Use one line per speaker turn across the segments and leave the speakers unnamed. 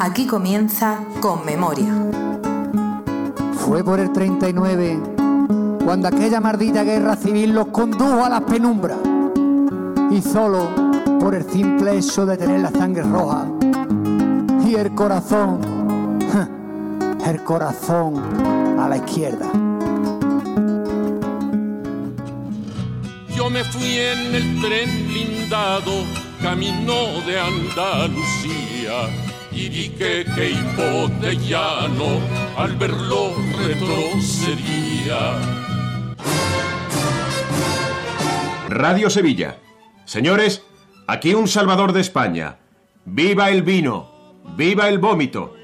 Aquí comienza Con Memoria.
Fue por el 39 cuando aquella maldita guerra civil los condujo a las penumbras. Y solo por el simple hecho de tener la sangre roja y el corazón, el corazón a la izquierda.
Yo me fui en el tren blindado, camino de Andalucía, y vi que Queipo de Llano al verlo retrocedía.
Radio Sevilla. Señores, aquí un salvador de España. ¡Viva el vino! ¡Viva el vómito!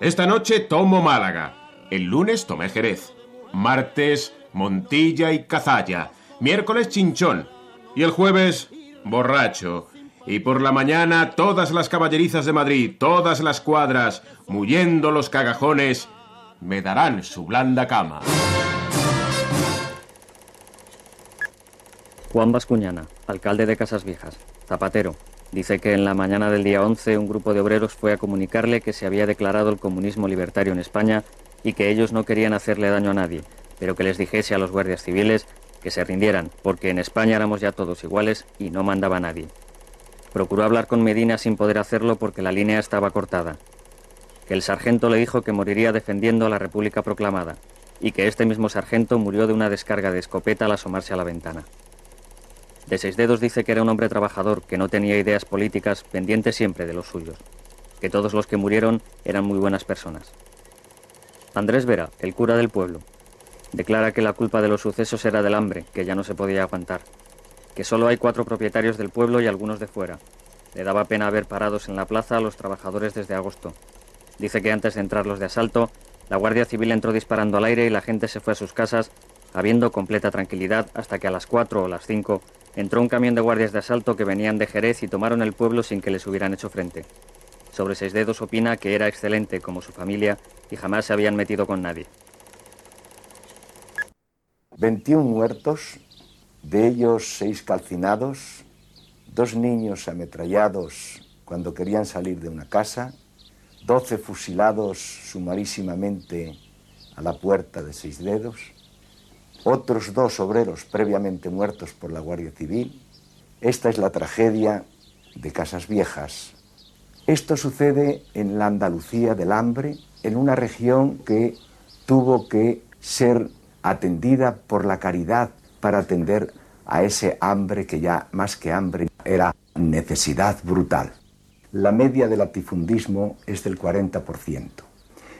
Esta noche tomo Málaga. El lunes tomé Jerez. Martes, Montilla y Cazalla miércoles chinchón y el jueves borracho. Y por la mañana todas las caballerizas de Madrid, todas las cuadras, muyendo los cagajones, me darán su blanda cama.
Juan Bascuñana, alcalde de Casas Viejas, zapatero, dice que en la mañana del día 11 un grupo de obreros fue a comunicarle que se había declarado el comunismo libertario en España y que ellos no querían hacerle daño a nadie, pero que les dijese a los guardias civiles que se rindieran, porque en España éramos ya todos iguales y no mandaba nadie. Procuró hablar con Medina sin poder hacerlo porque la línea estaba cortada. Que el sargento le dijo que moriría defendiendo a la República proclamada y que este mismo sargento murió de una descarga de escopeta al asomarse a la ventana. De seis dedos dice que era un hombre trabajador, que no tenía ideas políticas, pendiente siempre de los suyos, que todos los que murieron eran muy buenas personas. Andrés Vera, el cura del pueblo, Declara que la culpa de los sucesos era del hambre, que ya no se podía aguantar. Que solo hay cuatro propietarios del pueblo y algunos de fuera. Le daba pena ver parados en la plaza a los trabajadores desde agosto. Dice que antes de entrar los de asalto, la Guardia Civil entró disparando al aire y la gente se fue a sus casas, habiendo completa tranquilidad hasta que a las cuatro o las cinco entró un camión de guardias de asalto que venían de Jerez y tomaron el pueblo sin que les hubieran hecho frente. Sobre seis dedos opina que era excelente como su familia y jamás se habían metido con nadie.
21 muertos, de ellos 6 calcinados, dos niños ametrallados cuando querían salir de una casa, 12 fusilados sumarísimamente a la puerta de seis dedos, otros dos obreros previamente muertos por la Guardia Civil. Esta es la tragedia de Casas Viejas. Esto sucede en la Andalucía del hambre, en una región que tuvo que ser atendida por la caridad para atender a ese hambre que ya más que hambre era necesidad brutal. La media del latifundismo es del 40%.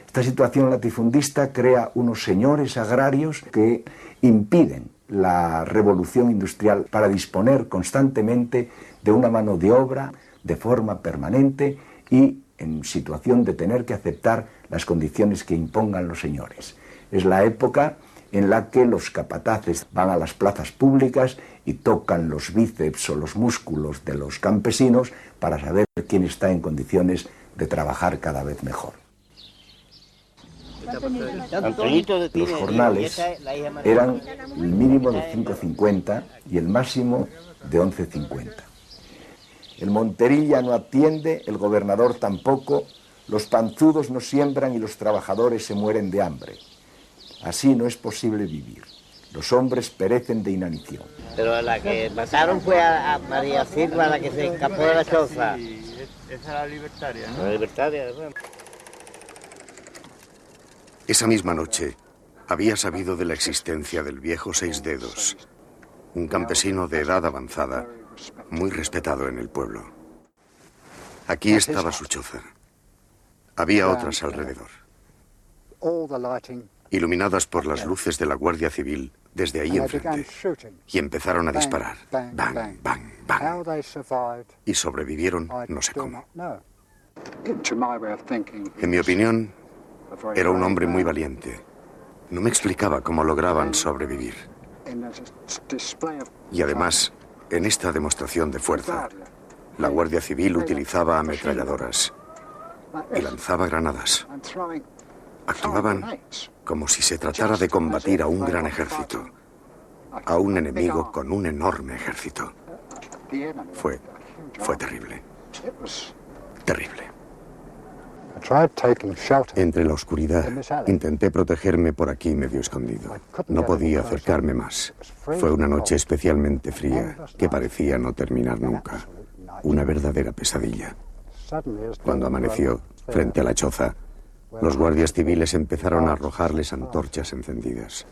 Esta situación latifundista crea unos señores agrarios que impiden la revolución industrial para disponer constantemente de una mano de obra de forma permanente y en situación de tener que aceptar las condiciones que impongan los señores. Es la época en la que los capataces van a las plazas públicas y tocan los bíceps o los músculos de los campesinos para saber quién está en condiciones de trabajar cada vez mejor. Los jornales eran el mínimo de 5.50 y el máximo de 11.50. El Monterilla no atiende, el gobernador tampoco, los panzudos no siembran y los trabajadores se mueren de hambre. Así no es posible vivir. Los hombres perecen de inanición.
Pero la que mataron fue a, María Silva, la que se escapó de la choza.
esa era la libertaria, ¿no?
La libertaria,
Esa misma noche había sabido de la existencia del viejo Seis Dedos, un campesino de edad avanzada, muy respetado en el pueblo. Aquí estaba su choza. Había otras alrededor. Iluminadas por las luces de la Guardia Civil desde ahí enfrente, y empezaron a disparar. Bang, bang, bang. Y sobrevivieron no sé cómo. En mi opinión, era un hombre muy valiente. No me explicaba cómo lograban sobrevivir. Y además, en esta demostración de fuerza, la Guardia Civil utilizaba ametralladoras y lanzaba granadas. Actuaban como si se tratara de combatir a un gran ejército, a un enemigo con un enorme ejército. Fue, fue terrible. Terrible. Entre la oscuridad, intenté protegerme por aquí medio escondido. No podía acercarme más. Fue una noche especialmente fría que parecía no terminar nunca. Una verdadera pesadilla. Cuando amaneció, frente a la choza, los guardias civiles empezaron a arrojarles antorchas encendidas.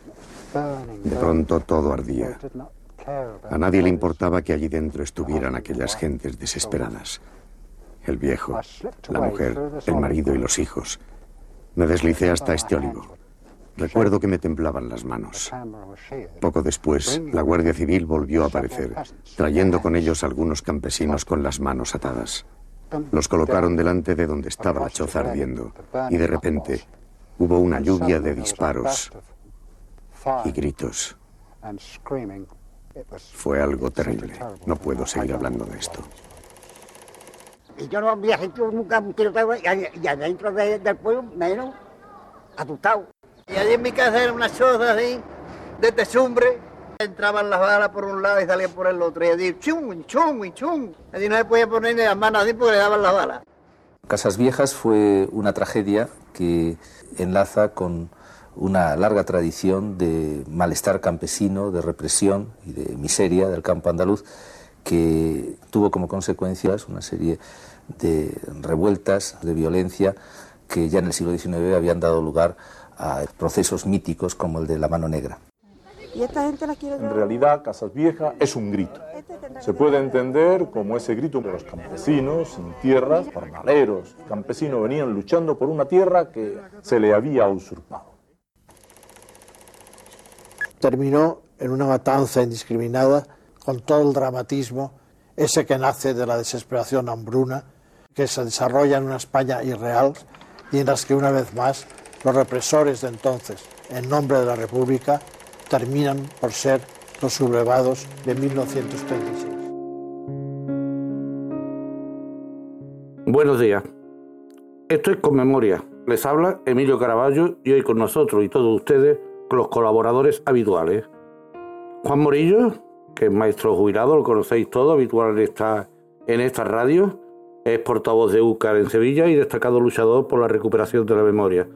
De pronto todo ardía. A nadie le importaba que allí dentro estuvieran aquellas gentes desesperadas. El viejo, la mujer, el marido y los hijos. Me deslicé hasta este olivo. Recuerdo que me temblaban las manos. Poco después, la Guardia Civil volvió a aparecer, trayendo con ellos algunos campesinos con las manos atadas. Los colocaron delante de donde estaba la choza ardiendo y de repente hubo una lluvia de disparos y gritos. Fue algo terrible. No puedo seguir hablando de esto.
Y yo no había hecho nunca un tiroteo y adentro del pueblo menos asustado. Y allí en mi casa era una choza así, de tesumbre, entraban las balas por un lado y salían por el otro. Y chum, chum, chum. No se podía poner ni las manos así porque le daban las balas.
Casas Viejas fue una tragedia que enlaza con una larga tradición de malestar campesino, de represión y de miseria del campo andaluz, que tuvo como consecuencias una serie de revueltas, de violencia, que ya en el siglo XIX habían dado lugar a procesos míticos como el de la mano negra.
¿Y esta gente la quiere En realidad, Casas Viejas es un grito. Se puede entender como ese grito de los campesinos sin tierras, jornaleros, campesinos venían luchando por una tierra que se le había usurpado.
Terminó en una matanza indiscriminada con todo el dramatismo, ese que nace de la desesperación hambruna, que se desarrolla en una España irreal y en las que una vez más los represores de entonces, en nombre de la República, terminan por ser los sublevados de 1936.
Buenos días. Esto es Con Memoria. Les habla Emilio Caraballo y hoy con nosotros y todos ustedes, con los colaboradores habituales. Juan Morillo, que es maestro jubilado, lo conocéis todos, habitual en esta, en esta radio. Es portavoz de UCAR en Sevilla y destacado luchador por la recuperación de la memoria.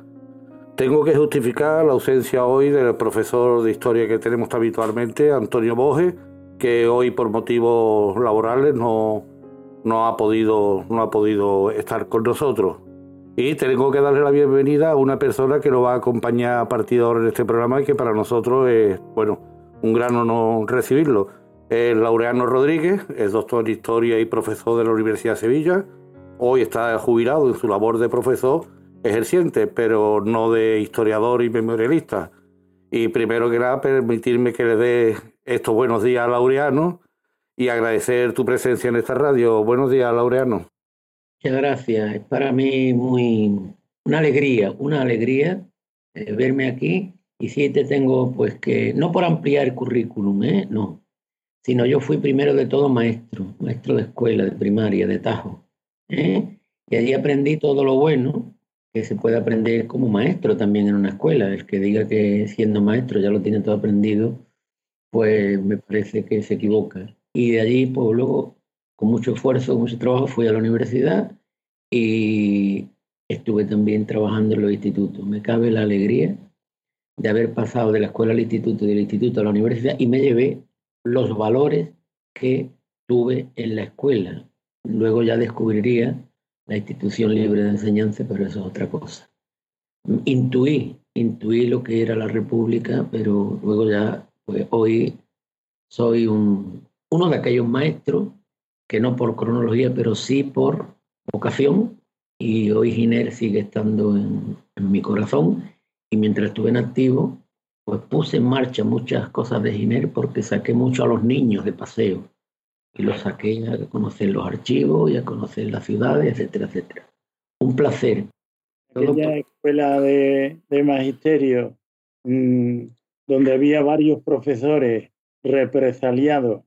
Tengo que justificar la ausencia hoy del profesor de historia que tenemos habitualmente, Antonio Boge, que hoy por motivos laborales no, no, ha podido, no ha podido estar con nosotros. Y tengo que darle la bienvenida a una persona que nos va a acompañar a partir de ahora en este programa y que para nosotros es, bueno, un gran honor recibirlo. Es Laureano Rodríguez, es doctor en historia y profesor de la Universidad de Sevilla. Hoy está jubilado en su labor de profesor ejerciente, pero no de historiador y memorialista. Y primero que nada, permitirme que le dé estos buenos días a Laureano y agradecer tu presencia en esta radio. Buenos días, Laureano.
Muchas gracias. Es para mí muy una alegría, una alegría eh, verme aquí. Y sí te tengo, pues que, no por ampliar el currículum, ¿eh? no, sino yo fui primero de todo maestro, maestro de escuela, de primaria, de Tajo. ¿eh? Y allí aprendí todo lo bueno que se puede aprender como maestro también en una escuela. El que diga que siendo maestro ya lo tiene todo aprendido, pues me parece que se equivoca. Y de allí, pues luego, con mucho esfuerzo, con mucho trabajo, fui a la universidad y estuve también trabajando en los institutos. Me cabe la alegría de haber pasado de la escuela al instituto y del instituto a la universidad y me llevé los valores que tuve en la escuela. Luego ya descubriría la institución libre de enseñanza, pero eso es otra cosa. Intuí, intuí lo que era la República, pero luego ya, pues hoy soy un, uno de aquellos maestros que no por cronología, pero sí por vocación, y hoy Giner sigue estando en, en mi corazón, y mientras estuve en activo, pues puse en marcha muchas cosas de Giner porque saqué mucho a los niños de paseo y los saqué a conocer los archivos y a conocer las ciudades, etcétera, etcétera. Un placer.
Aquella escuela de, magisterio mm, donde había varios profesores represaliados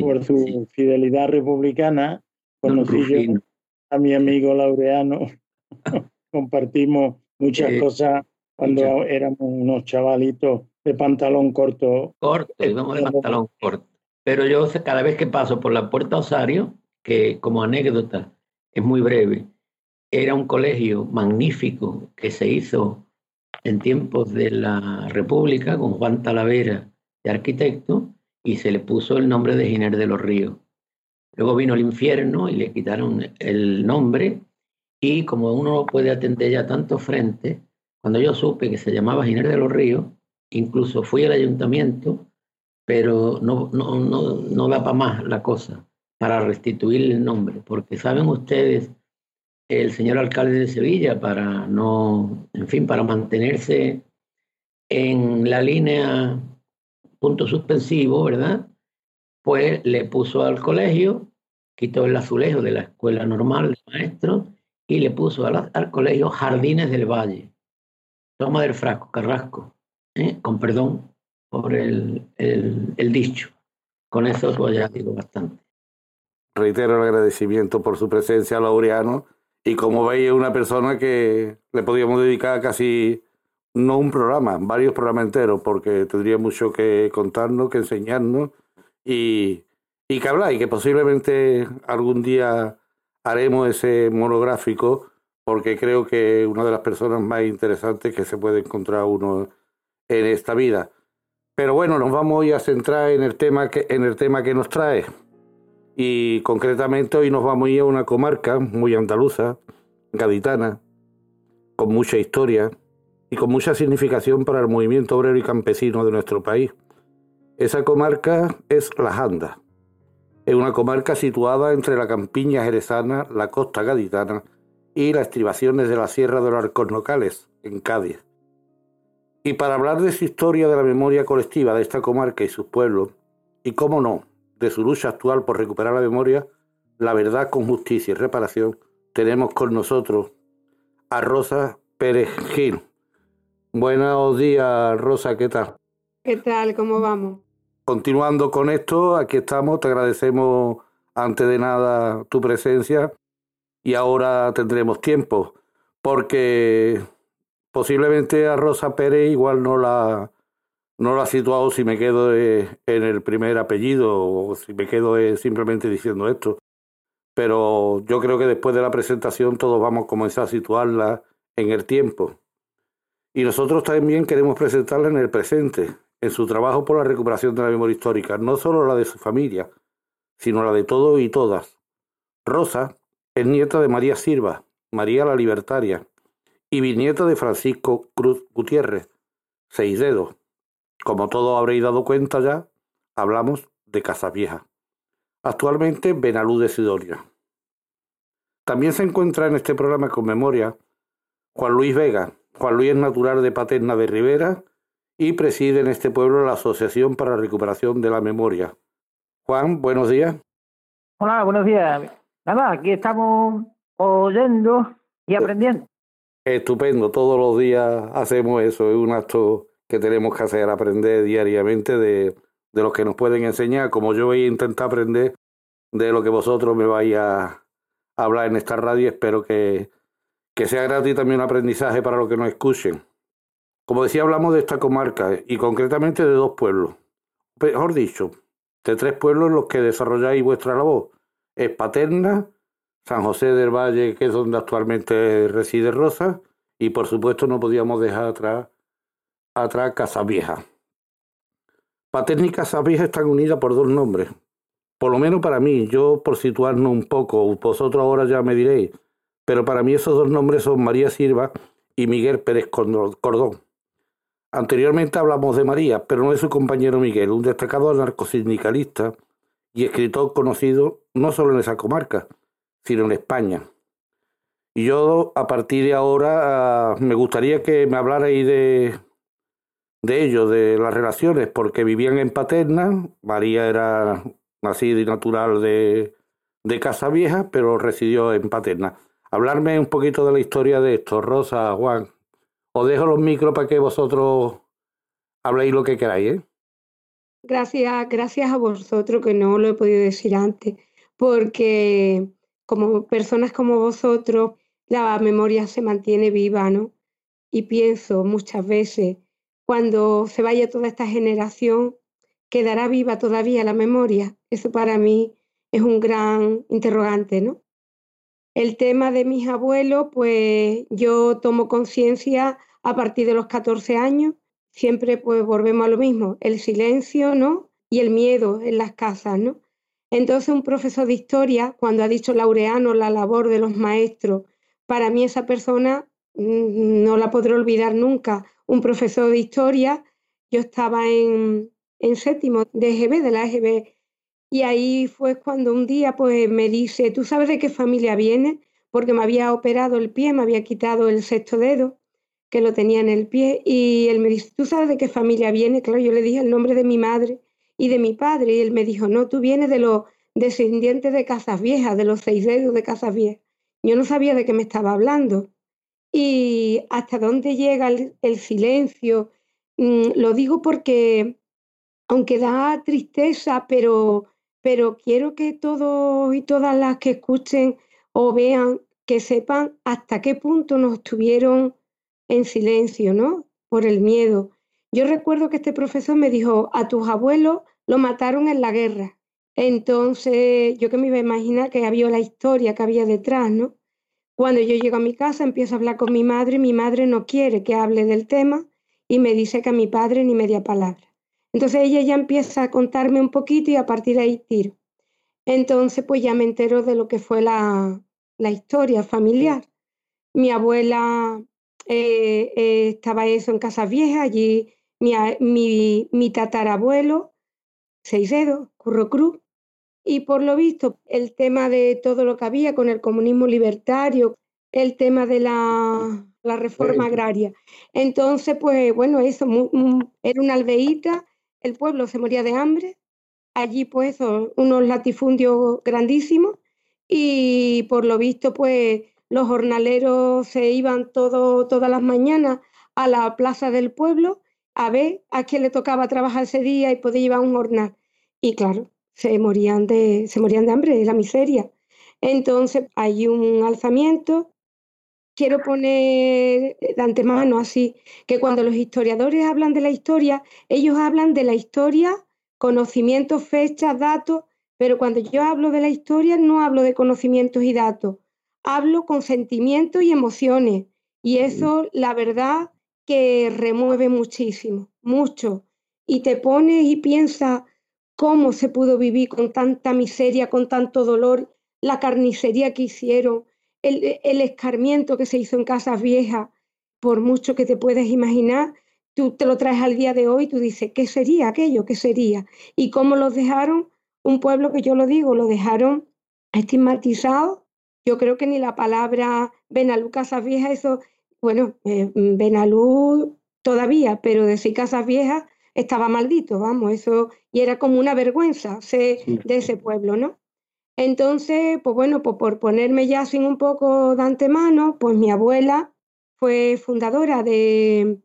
por su fidelidad republicana, conocí yo a mi amigo Laureano, compartimos muchas cosas cuando éramos unos chavalitos de pantalón corto.
Corto, íbamos de pantalón corto. Pero yo cada vez que paso por la Puerta Osario, que como anécdota es muy breve, era un colegio magnífico que se hizo en tiempos de la República con Juan Talavera de arquitecto y se le puso el nombre de Giner de los Ríos. Luego vino el infierno y le quitaron el nombre y como uno no puede atender ya tanto frente, cuando yo supe que se llamaba Giner de los Ríos, incluso fui al ayuntamiento, pero no, no, no, no da para más la cosa, para restituir el nombre, porque saben ustedes, el señor alcalde de Sevilla, para no, en fin, para mantenerse en la línea punto suspensivo, ¿verdad? Pues le puso al colegio, quitó el azulejo de la escuela normal de maestros y le puso al, al colegio Jardines del Valle. Toma del frasco, Carrasco, ¿eh? con perdón por el, el, dicho. Con eso pues ya digo bastante.
Reitero el agradecimiento por su presencia, Laureano, y como veis, una persona que le podíamos dedicar casi, no un programa, varios programas enteros, porque tendría mucho que contarnos, que enseñarnos y, y que hablar, y que posiblemente algún día haremos ese monográfico porque creo que una de las personas más interesantes que se puede encontrar uno en esta vida. Pero bueno, nos vamos hoy a centrar en el tema que, en el tema que nos trae. Y concretamente hoy nos vamos a ir a una comarca muy andaluza, gaditana, con mucha historia y con mucha significación para el movimiento obrero y campesino de nuestro país. Esa comarca es La Janda. Es una comarca situada entre la campiña jerezana, la costa gaditana y las estribaciones de la Sierra de los Alcornocales, en Cádiz. Y para hablar de su historia de la memoria colectiva de esta comarca y sus pueblos, y cómo no, de su lucha actual por recuperar la memoria, la verdad con justicia y reparación, tenemos con nosotros a Rosa Pérez Gil. Buenos días, Rosa, ¿qué tal?
¿Qué tal? ¿Cómo vamos?
Continuando con esto, aquí estamos, te agradecemos antes de nada tu presencia y ahora tendremos tiempo, porque posiblemente a Rosa Pérez igual no la, no la ha situado si me quedo en el primer apellido o si me quedo simplemente diciendo esto. Pero yo creo que después de la presentación todos vamos a comenzar a situarla en el tiempo. Y nosotros también queremos presentarla en el presente, en su trabajo por la recuperación de la memoria histórica, no solo la de su familia, sino la de todos y todas. Rosa es nieta de María Silva, María la Libertaria, y bisnieta de Francisco Cruz Gutiérrez, seis dedos. Como todos habréis dado cuenta ya, hablamos de Vieja. Actualmente Benalú de Sidonia. También se encuentra en este programa con memoria Juan Luis Vega. Juan Luis es natural de Paterna de Rivera y preside en este pueblo la Asociación para la Recuperación de la Memoria. Juan, buenos días.
Hola, buenos días. Nada, aquí estamos oyendo y aprendiendo.
Estupendo, todos los días hacemos eso, es un acto que tenemos que hacer, aprender diariamente de, de los que nos pueden enseñar, como yo voy a intentar aprender de lo que vosotros me vais a hablar en esta radio, espero que, que sea gratis también un aprendizaje para los que nos escuchen. Como decía, hablamos de esta comarca y concretamente de dos pueblos, mejor dicho, de tres pueblos en los que desarrolláis vuestra labor. Es Paterna, San José del Valle, que es donde actualmente reside Rosa, y por supuesto no podíamos dejar atrás, atrás Casavieja. Paterna y Casavieja están unidas por dos nombres. Por lo menos para mí, yo por situarnos un poco, vosotros ahora ya me diréis, pero para mí esos dos nombres son María Silva y Miguel Pérez Cordón. Anteriormente hablamos de María, pero no de su compañero Miguel, un destacado anarcosindicalista y escritor conocido no solo en esa comarca, sino en España. Y yo, a partir de ahora, ah, me gustaría que me hablarais de, de ello, de las relaciones, porque vivían en Paterna, María era nacida y natural de, de Casa Vieja, pero residió en Paterna. Hablarme un poquito de la historia de esto, Rosa, Juan. Os dejo los micros para que vosotros habléis lo que queráis, ¿eh?
Gracias, gracias a vosotros, que no lo he podido decir antes, porque como personas como vosotros, la memoria se mantiene viva, ¿no? Y pienso muchas veces, cuando se vaya toda esta generación, ¿quedará viva todavía la memoria? Eso para mí es un gran interrogante, ¿no? El tema de mis abuelos, pues yo tomo conciencia a partir de los 14 años, siempre pues volvemos a lo mismo, el silencio, ¿no? Y el miedo en las casas, ¿no? Entonces un profesor de historia, cuando ha dicho Laureano la labor de los maestros, para mí esa persona mm, no la podré olvidar nunca. Un profesor de historia, yo estaba en, en séptimo de EGB, de la EGB y ahí fue cuando un día pues me dice, ¿tú sabes de qué familia viene? Porque me había operado el pie, me había quitado el sexto dedo, que lo tenía en el pie, y él me dice, ¿tú sabes de qué familia viene? Claro, yo le dije el nombre de mi madre y de mi padre, y él me dijo, no, tú vienes de los descendientes de Casas Viejas, de los seis dedos de Casas Viejas. Yo no sabía de qué me estaba hablando. Y hasta dónde llega el, silencio, mm, lo digo porque, aunque da tristeza, pero pero quiero que todos y todas las que escuchen o vean, que sepan hasta qué punto nos estuvieron en silencio, ¿no? Por el miedo. Yo recuerdo que este profesor me dijo, a tus abuelos lo mataron en la guerra. Entonces, yo que me iba a imaginar que había la historia que había detrás, ¿no? Cuando yo llego a mi casa, empiezo a hablar con mi madre, mi madre no quiere que hable del tema y me dice que a mi padre ni media palabra. Entonces ella ya empieza a contarme un poquito y a partir de ahí tiro. Entonces pues ya me entero de lo que fue la, historia familiar. Mi abuela eh, eh, estaba eso en Casa Vieja, allí mi, mi, mi tatarabuelo, seis dedos, Curro Cruz, y por lo visto el tema de todo lo que había con el comunismo libertario, el tema de la, reforma agraria. Entonces, pues bueno, eso era una aldeíta el pueblo se moría de hambre, allí pues unos latifundios grandísimos y por lo visto pues los jornaleros se iban todo, todas las mañanas a la plaza del pueblo a ver a quién le tocaba trabajar ese día y poder llevar un jornal. Y claro, se morían de, se morían de hambre, de la miseria. Entonces hay un alzamiento quiero poner de antemano así, que cuando los historiadores hablan de la historia, ellos hablan de la historia, conocimientos, fechas, datos, pero cuando yo hablo de la historia no hablo de conocimientos y datos, hablo con sentimientos y emociones. Y eso, la verdad, que remueve muchísimo, mucho. Y te pones y piensas cómo se pudo vivir con tanta miseria, con tanto dolor, la carnicería que hicieron, el, escarmiento que se hizo en casas viejas, por mucho que te puedas imaginar, tú te lo traes al día de hoy, tú dices, ¿qué sería aquello? ¿Qué sería? ¿Y cómo los dejaron? Un pueblo que yo lo digo, lo dejaron estigmatizado. Yo creo que ni la palabra Benalú Casas Viejas, eso, bueno, eh, Benalú todavía, pero decir Casas Viejas estaba maldito, vamos, eso, y era como una vergüenza de ese pueblo, ¿no? Entonces, pues bueno, pues por ponerme ya sin un poco de antemano, pues mi abuela fue fundadora de,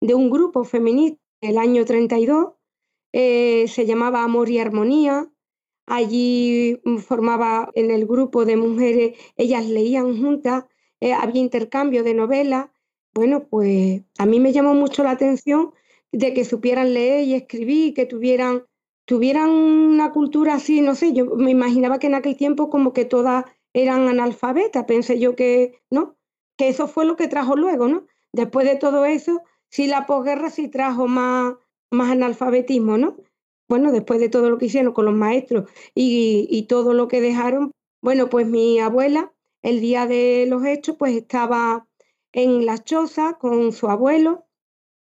un grupo feminista en el año 32, eh, se llamaba Amor y Armonía. Allí mm, formaba en el grupo de mujeres, ellas leían juntas, eh, había intercambio de novelas. Bueno, pues a mí me llamó mucho la atención de que supieran leer y escribir, que tuvieran tuvieran una cultura así, no sé, yo me imaginaba que en aquel tiempo como que todas eran analfabetas, pensé yo que, ¿no? Que eso fue lo que trajo luego, ¿no? Después de todo eso, sí la posguerra sí trajo más, más analfabetismo, ¿no? Bueno, después de todo lo que hicieron con los maestros y, y todo lo que dejaron, bueno, pues mi abuela, el día de los hechos, pues estaba en la choza con su abuelo,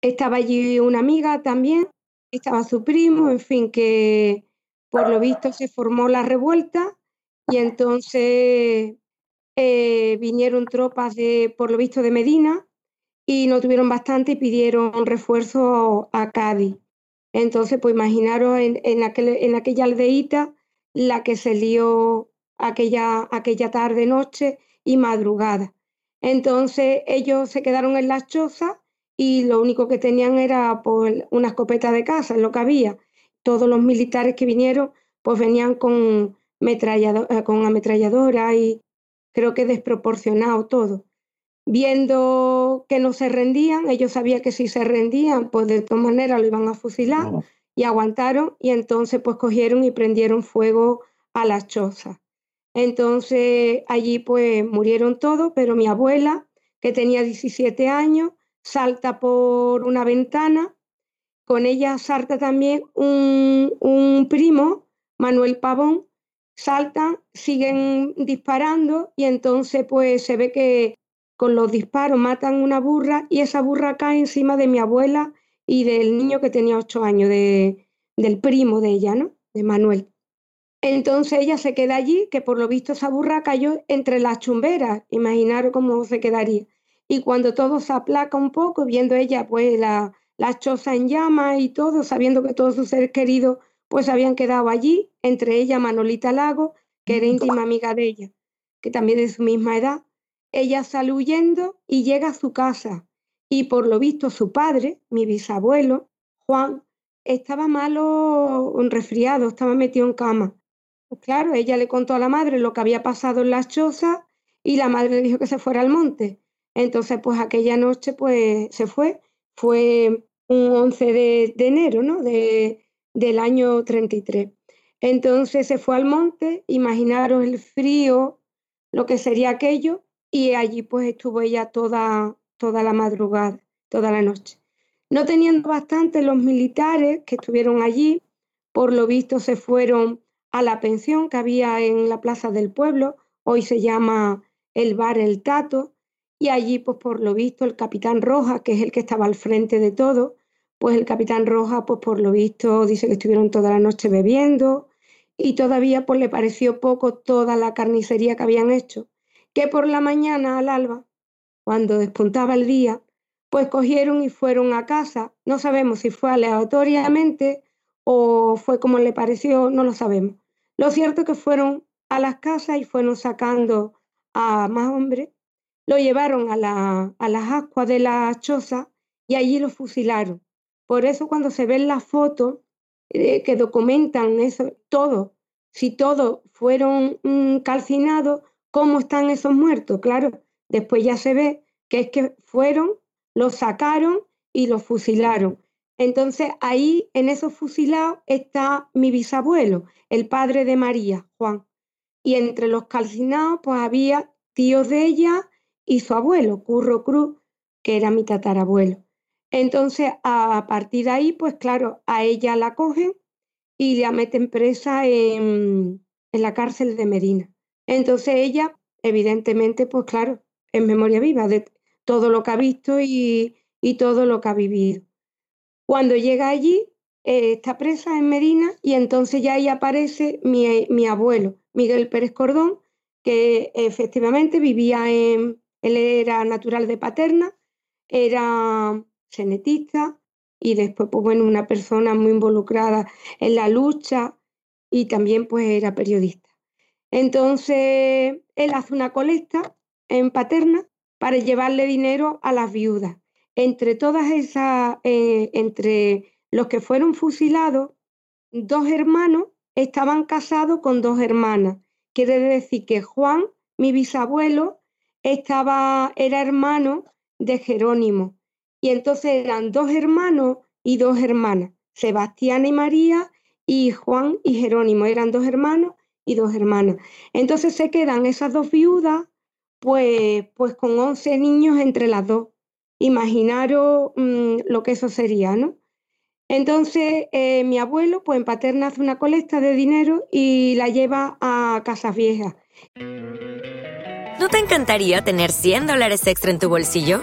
estaba allí una amiga también, estaba su primo, en fin, que por lo visto se formó la revuelta y entonces eh, vinieron tropas de, por lo visto, de Medina y no tuvieron bastante y pidieron refuerzo a Cádiz. Entonces, pues imaginaros en, en, en aquella aldeíta la que se lió aquella, aquella tarde, noche y madrugada. Entonces ellos se quedaron en las chozas y lo único que tenían era pues, una escopeta de casa, es lo que había. Todos los militares que vinieron pues venían con, eh, con ametralladora y creo que desproporcionado todo. Viendo que no se rendían, ellos sabían que si se rendían, pues de todas maneras lo iban a fusilar y aguantaron y entonces pues cogieron y prendieron fuego a las chozas. Entonces allí pues murieron todos, pero mi abuela, que tenía 17 años, salta por una ventana. Con ella salta también un, un primo, Manuel Pavón, saltan, siguen disparando y entonces pues se ve que con los disparos matan una burra y esa burra cae encima de mi abuela y del niño que tenía ocho años, de, del primo de ella, ¿no? De Manuel. Entonces ella se queda allí, que por lo visto esa burra cayó entre las chumberas, imaginaros cómo se quedaría. Y cuando todo se aplaca un poco, viendo ella pues la, la choza en llamas y todo, sabiendo que todos sus seres queridos pues habían quedado allí, entre ella Manolita Lago, que era íntima amiga de ella, que también de su misma edad. Ella sale huyendo y llega a su casa. Y por lo visto su padre, mi bisabuelo, Juan, estaba malo, resfriado, estaba metido en cama. Pues claro, ella le contó a la madre lo que había pasado en las chozas y la madre le dijo que se fuera al monte. Entonces, pues aquella noche, pues se fue. Fue un 11 de, enero, ¿no? De, del año 33. Entonces se fue al monte, imaginaros el frío, lo que sería aquello, y allí pues estuvo ella toda, toda la madrugada, toda la noche. No teniendo bastante los militares que estuvieron allí, por lo visto se fueron a la pensión que había en la Plaza del Pueblo, hoy se llama el bar El Tato, y allí, pues por lo visto, el capitán Roja, que es el que estaba al frente de todo, pues el capitán Roja, pues por lo visto, dice que estuvieron toda la noche bebiendo y todavía pues le pareció poco toda la carnicería que habían hecho, que por la mañana al alba, cuando despuntaba el día, pues cogieron y fueron a casa. No sabemos si fue aleatoriamente o fue como le pareció, no lo sabemos. Lo cierto es que fueron a las casas y fueron sacando a más hombres, lo llevaron a, la, a las ascuas de la choza y allí lo fusilaron. Por eso cuando se ven las fotos eh, que documentan eso, todo, si todos fueron mm, calcinados, ¿cómo están esos muertos? Claro, después ya se ve que es que fueron, los sacaron y los fusilaron. Entonces ahí en esos fusilados está mi bisabuelo, el padre de María, Juan. Y entre los calcinados pues había tíos de ella y su abuelo, Curro Cruz, que era mi tatarabuelo. Entonces a partir de ahí pues claro, a ella la cogen y la meten presa en, en la cárcel de Medina. Entonces ella, evidentemente, pues claro, en memoria viva de todo lo que ha visto y todo lo que ha vivido. Cuando llega allí, eh, está presa en Medina y entonces ya ahí aparece mi, abuelo, Miguel Pérez Cordón, que efectivamente vivía en, él era natural de Paterna, era genetista y después, pues bueno, una persona muy involucrada en la lucha y también pues era periodista. Entonces, él hace una colecta en Paterna para llevarle dinero a las viudas entre todas esas, eh, entre los que fueron fusilados, dos hermanos estaban casados con dos hermanas. Quiere decir que Juan, mi bisabuelo, estaba, era hermano de Jerónimo. Y entonces eran dos hermanos y dos hermanas, Sebastián y María, y Juan y Jerónimo, eran dos hermanos y dos hermanas. Entonces se quedan esas dos viudas, pues, pues con 11 niños entre las dos imaginaros mm, lo que eso sería, ¿no? Entonces, eh, mi abuelo, pues en Paterna hace una colecta de dinero y la lleva a Casas Viejas.
¿No te encantaría tener 100 dólares extra en tu bolsillo?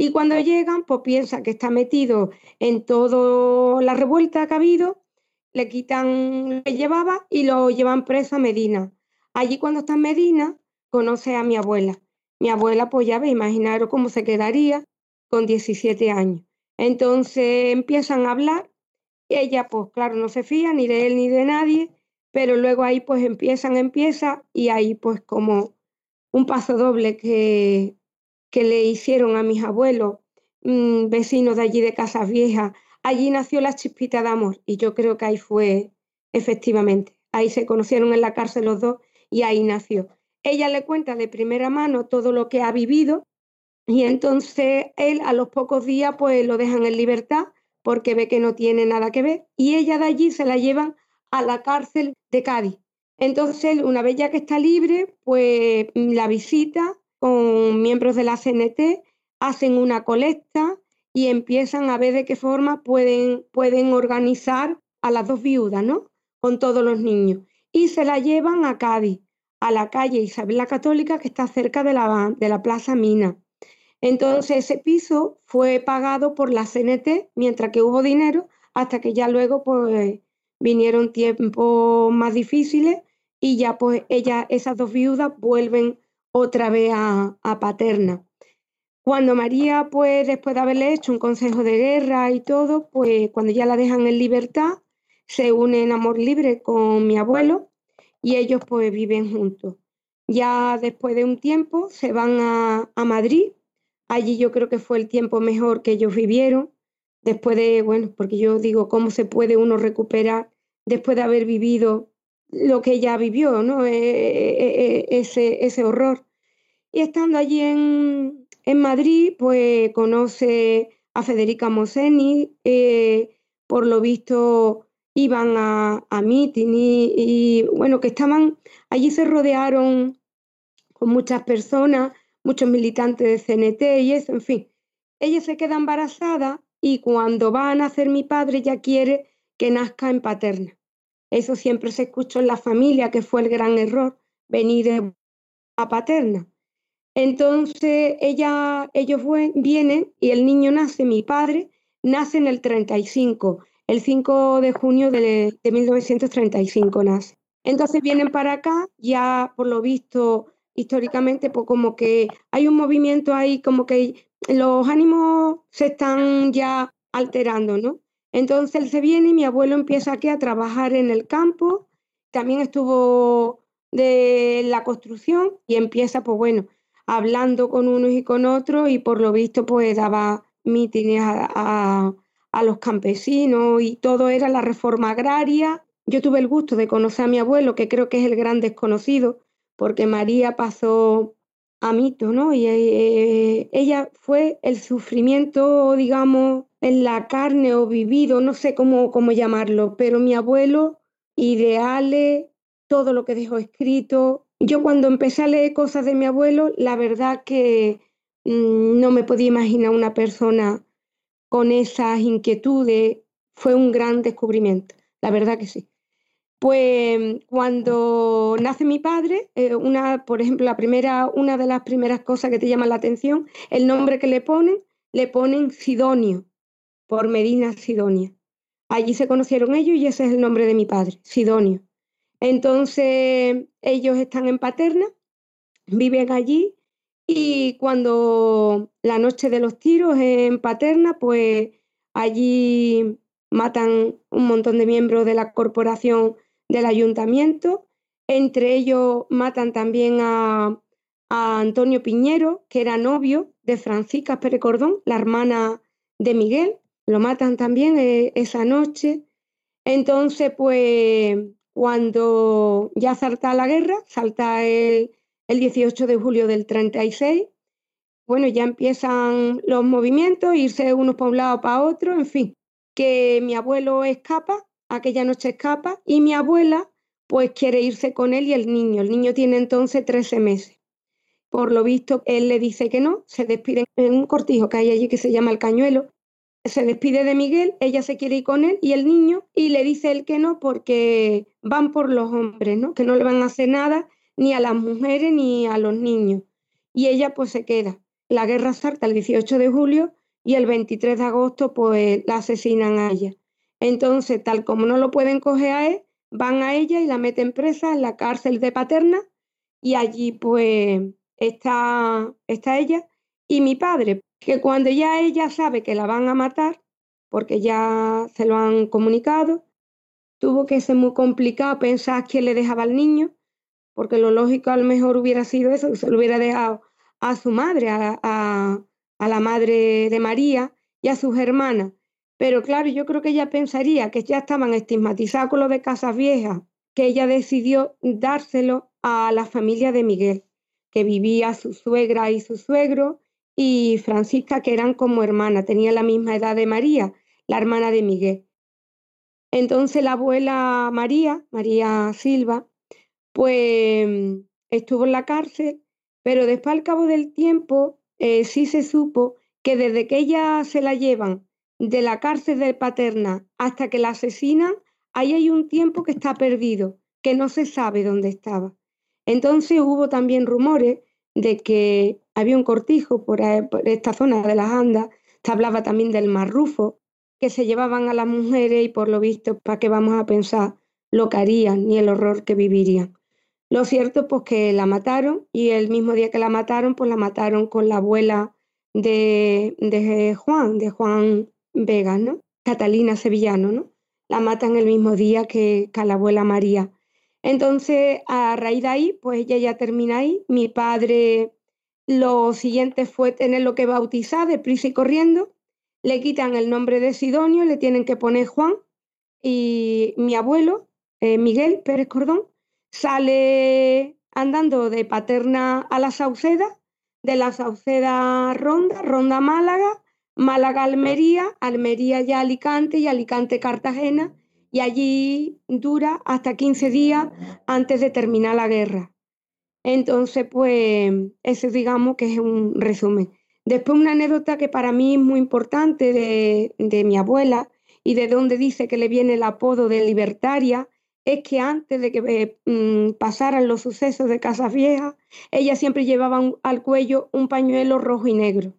Y cuando llegan, pues piensa que está metido en toda la revuelta que ha habido, le quitan lo que llevaba y lo llevan preso a Medina. Allí cuando está en Medina, conoce a mi abuela. Mi abuela, pues ya ve, imaginaros cómo se quedaría con 17 años. Entonces empiezan a hablar ella, pues claro, no se fía ni de él ni de nadie, pero luego ahí pues empiezan, empieza y ahí pues como un paso doble que, que le hicieron a mis abuelos, mm, vecinos de allí de Casas Viejas. Allí nació la chispita de amor y yo creo que ahí fue efectivamente. Ahí se conocieron en la cárcel los dos y ahí nació. Ella le cuenta de primera mano todo lo que ha vivido y entonces él a los pocos días pues lo dejan en libertad porque ve que no tiene nada que ver, y ella de allí se la llevan a la cárcel de Cádiz. Entonces, una vez ya que está libre, pues mm, la visita con miembros de la CNT, hacen una colecta y empiezan a ver de qué forma pueden, pueden organizar a las dos viudas, ¿no? Con todos los niños. Y se la llevan a Cádiz, a la calle Isabel la Católica, que está cerca de la, de la Plaza Mina. Entonces ese piso fue pagado por la CNT mientras que hubo dinero, hasta que ya luego pues vinieron tiempos más difíciles y ya pues ellas, esas dos viudas vuelven otra vez a, a Paterna. Cuando María, pues después de haberle hecho un consejo de guerra y todo, pues cuando ya la dejan en libertad, se une en amor libre con mi abuelo y ellos pues viven juntos. Ya después de un tiempo se van a, a Madrid Allí yo creo que fue el tiempo mejor que ellos vivieron, después de, bueno, porque yo digo, ¿cómo se puede uno recuperar después de haber vivido lo que ella vivió, ¿no? E, e, e, ese, ese horror. Y estando allí en, en Madrid, pues conoce a Federica Moseni, eh, por lo visto iban a, a meeting y, y, bueno, que estaban, allí se rodearon con muchas personas muchos militantes de CNT y eso, en fin. Ella se queda embarazada y cuando va a nacer mi padre ya quiere que nazca en paterna. Eso siempre se escuchó en la familia, que fue el gran error, venir a paterna. Entonces ella, ellos vienen y el niño nace, mi padre, nace en el 35, el 5 de junio de, de 1935 nace. Entonces vienen para acá, ya por lo visto históricamente, pues como que hay un movimiento ahí, como que los ánimos se están ya alterando, ¿no? Entonces él se viene y mi abuelo empieza aquí a trabajar en el campo, también estuvo de la construcción y empieza, pues bueno, hablando con unos y con otros y por lo visto pues daba mítines a, los campesinos y todo era la reforma agraria. Yo tuve el gusto de conocer a mi abuelo, que creo que es el gran desconocido, porque María pasó a mito, ¿no? Y eh, ella fue el sufrimiento, digamos, en la carne o vivido, no sé cómo, cómo llamarlo, pero mi abuelo, ideales, todo lo que dejó escrito. Yo cuando empecé a leer cosas de mi abuelo, la verdad que mm, no me podía imaginar una persona con esas inquietudes. Fue un gran descubrimiento, la verdad que sí. Pues cuando nace mi padre, eh, una, por ejemplo, la primera, una de las primeras cosas que te llama la atención, el nombre que le ponen, le ponen Sidonio, por Medina Sidonia. Allí se conocieron ellos y ese es el nombre de mi padre, Sidonio. Entonces, ellos están en Paterna, viven allí y cuando la noche de los tiros en Paterna, pues allí matan un montón de miembros de la corporación del ayuntamiento. Entre ellos matan también a, Antonio Piñero, que era novio de Francisca Perecordón, la hermana de Miguel, lo matan también eh, esa noche. Entonces, pues cuando ya salta la guerra, salta el, el 18 de julio del 36, bueno, ya empiezan los movimientos, irse unos para un lado para otro, en fin, que mi abuelo escapa, aquella noche escapa, y mi abuela pues quiere irse con él y el niño. El niño tiene entonces 13 meses. Por lo visto, él le dice que no, se despiden en un cortijo que hay allí que se llama el cañuelo. Se despide de Miguel, ella se quiere ir con él y el niño, y le dice él que no porque van por los hombres, ¿no? Que no le van a hacer nada ni a las mujeres ni a los niños. Y ella pues se queda. La guerra salta el 18 de julio y el 23 de agosto pues la asesinan a ella. Entonces, tal como no lo pueden coger a él, van a ella y la meten presa en la cárcel de Paterna y allí pues está, está ella y mi padre, que cuando ya ella sabe que la van a matar, porque ya se lo han comunicado, tuvo que ser muy complicado pensar quién le dejaba al niño, porque lo lógico a lo mejor hubiera sido eso, se lo hubiera dejado a su madre, a, a la madre de María y a sus hermanas. Pero claro, yo creo que ella pensaría que ya estaban estigmatizados con lo de Casas Viejas, que ella decidió dárselo a la familia de Miguel, que vivía su suegra y su suegro, y Francisca, que eran como hermanas, tenía la misma edad de María, la hermana de Miguel. Entonces la abuela María, María Silva, pues estuvo en la cárcel, pero después al cabo del tiempo eh, sí se supo que desde que ella se la llevan de la cárcel de Paterna hasta que la asesinan, ahí hay un tiempo que está perdido, que no se sabe dónde estaba. Entonces hubo también rumores de que había un cortijo por, esta zona de las Andas, se hablaba también del marrufo, que se llevaban a las mujeres y por lo visto, ¿para qué vamos a pensar lo que harían ni el horror que vivirían? Lo cierto pues que la mataron y el mismo día que la mataron, pues la mataron con la abuela de, de Juan, de Juan Vega, ¿no? Catalina Sevillano, ¿no? La matan el mismo día que, que la abuela María. Entonces, a raíz de ahí, pues ella ya termina ahí. Mi padre, lo siguiente fue tenerlo que bautizar deprisa y corriendo. Le quitan el nombre de Sidonio, le tienen que poner Juan. Y mi abuelo, eh, Miguel Pérez Cordón, sale andando de Paterna a la Sauceda, de la Sauceda Ronda, Ronda Málaga, Málaga, Almería, Almería ya Alicante y Alicante, Cartagena, y allí dura hasta 15 días antes de terminar la guerra. Entonces, pues, eso digamos que es un resumen. Después una anécdota que para mí es muy importante de, de mi abuela y de donde dice que le viene el apodo de libertaria, es que antes de que mm, pasaran los sucesos de Casas Viejas, ella siempre llevaba al cuello un pañuelo rojo y negro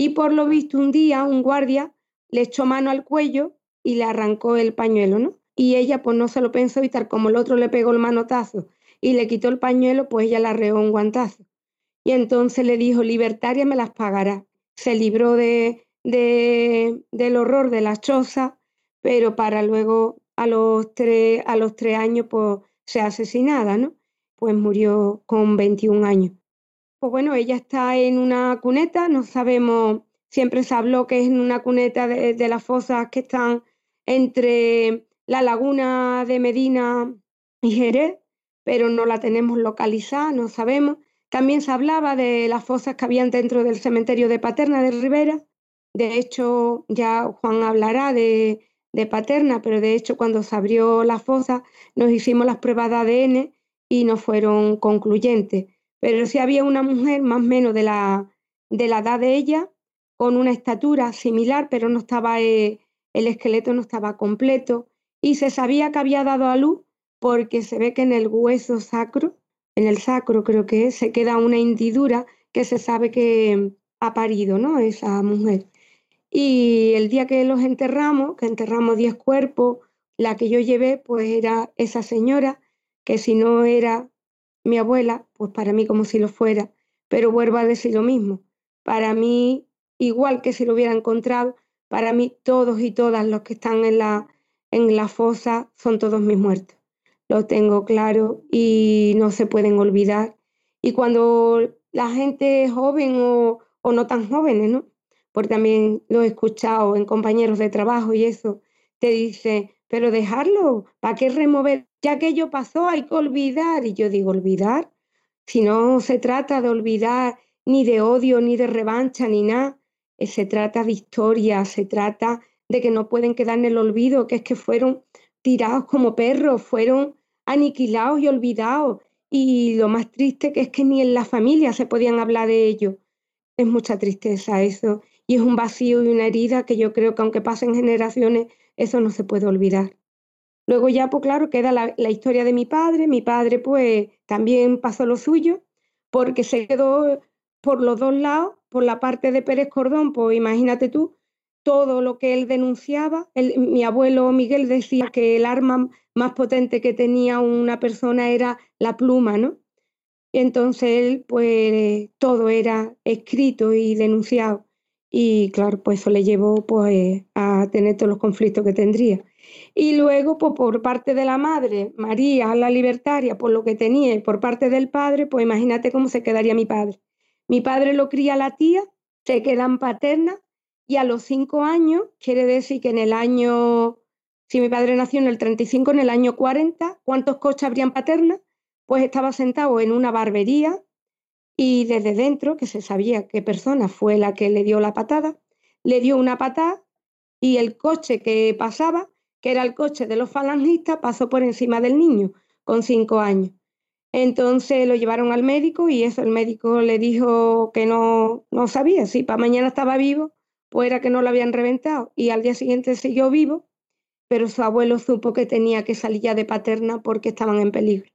y por lo visto un día un guardia le echó mano al cuello y le arrancó el pañuelo, ¿no? Y ella pues no se lo pensó tal como el otro le pegó el manotazo y le quitó el pañuelo, pues ella le arreó un guantazo. Y entonces le dijo, libertaria me las pagará. Se libró de, de, del horror de la choza, pero para luego a los tres, a los tres años pues ser asesinada, ¿no? Pues murió con 21 años. Pues bueno, ella está en una cuneta, no sabemos, siempre se habló que es en una cuneta de, las fosas que están entre la laguna de Medina y Jerez, pero no la tenemos localizada, no sabemos. También se hablaba de las fosas que habían dentro del cementerio de Paterna de Rivera. De hecho, ya Juan hablará de, de Paterna, pero de hecho cuando se abrió la fosa nos hicimos las pruebas de ADN y no fueron concluyentes pero sí había una mujer más o menos de la, de la edad de ella, con una estatura similar, pero no estaba, eh, el esqueleto no estaba completo, y se sabía que había dado a luz porque se ve que en el hueso sacro, en el sacro creo que es, se queda una hendidura que se sabe que ha parido, ¿no? Esa mujer. Y el día que los enterramos, que enterramos 10 cuerpos, la que yo llevé, pues era esa señora, que si no era mi abuela, pues para mí como si lo fuera, pero vuelvo a decir lo mismo. Para mí, igual que si lo hubiera encontrado, para mí todos y todas los que están en la, en la fosa son todos mis muertos. Lo tengo claro y no se pueden olvidar. Y cuando la gente joven o, o no tan jóvenes, ¿no? Porque también lo he escuchado en compañeros de trabajo y eso, te dice, pero dejarlo, ¿para qué remover? Ya que ello pasó, hay que olvidar. Y yo digo, olvidar, si no se trata de olvidar ni de odio, ni de revancha, ni nada, se trata de historia, se trata de que no pueden quedar en el olvido, que es que fueron tirados como perros, fueron aniquilados y olvidados. Y lo más triste que es que ni en la familia se podían hablar de ello. Es mucha tristeza eso. Y es un vacío y una herida que yo creo que aunque pasen generaciones, eso no se puede olvidar. Luego ya, pues claro, queda la, la historia de mi padre. Mi padre pues también pasó lo suyo porque se quedó por los dos lados, por la parte de Pérez Cordón, pues imagínate tú, todo lo que él denunciaba. mi abuelo Miguel decía que el arma más potente que tenía una persona era la pluma, ¿no? Entonces él, pues todo era escrito y denunciado. Y claro, pues eso le llevó pues, a tener todos los conflictos que tendría. Y luego, pues por parte de la madre, María, la libertaria, por lo que tenía, y por parte del padre, pues imagínate cómo se quedaría mi padre. Mi padre lo cría la tía, se quedan paternas y a los cinco años, quiere decir que en el año, si mi padre nació en el 35, en el año 40, ¿cuántos coches habrían paternas? Pues estaba sentado en una barbería y desde dentro, que se sabía qué persona fue la que le dio la patada, le dio una patada y el coche que pasaba, que era el coche de los falangistas, pasó por encima del niño con cinco años. Entonces lo llevaron al médico y eso, el médico le dijo que no, no sabía, si para mañana estaba vivo, pues era que no lo habían reventado. Y al día siguiente siguió vivo, pero su abuelo supo que tenía que salir ya de paterna porque estaban en peligro.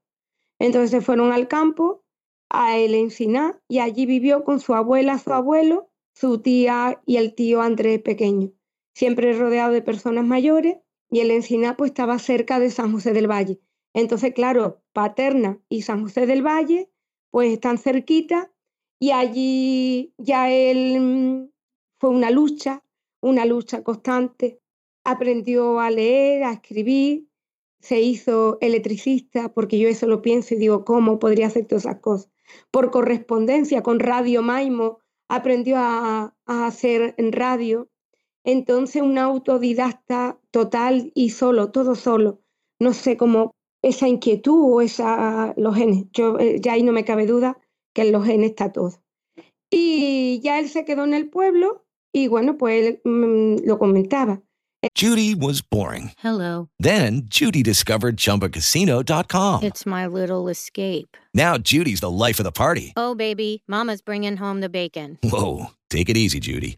Entonces se fueron al campo, a El Encinar, y allí vivió con su abuela, su abuelo, su tía y el tío Andrés pequeño, siempre rodeado de personas mayores, y El Encinar pues estaba cerca de San José del Valle. Entonces, claro, Paterna y San José del Valle, pues están cerquita y allí ya él mm, fue una lucha, una lucha constante. Aprendió a leer, a escribir, se hizo electricista, porque yo eso lo pienso y digo, ¿cómo podría hacer todas esas cosas? Por correspondencia con Radio Maimo, aprendió a, hacer en radio. Entonces, un autodidacta total y solo, todo solo. No sé cómo, esa inquietud o esa, los genes. Yo, eh, ya ahí no me cabe duda que en los genes está todo. Y ya él se quedó en el pueblo y bueno, pues él mm, lo comentaba.
Judy was boring.
Hello.
Then Judy discovered chumbacasino.com.
It's my little escape.
Now Judy's the life of the party.
Oh, baby, mama's bringing home the bacon.
Whoa, take it easy, Judy.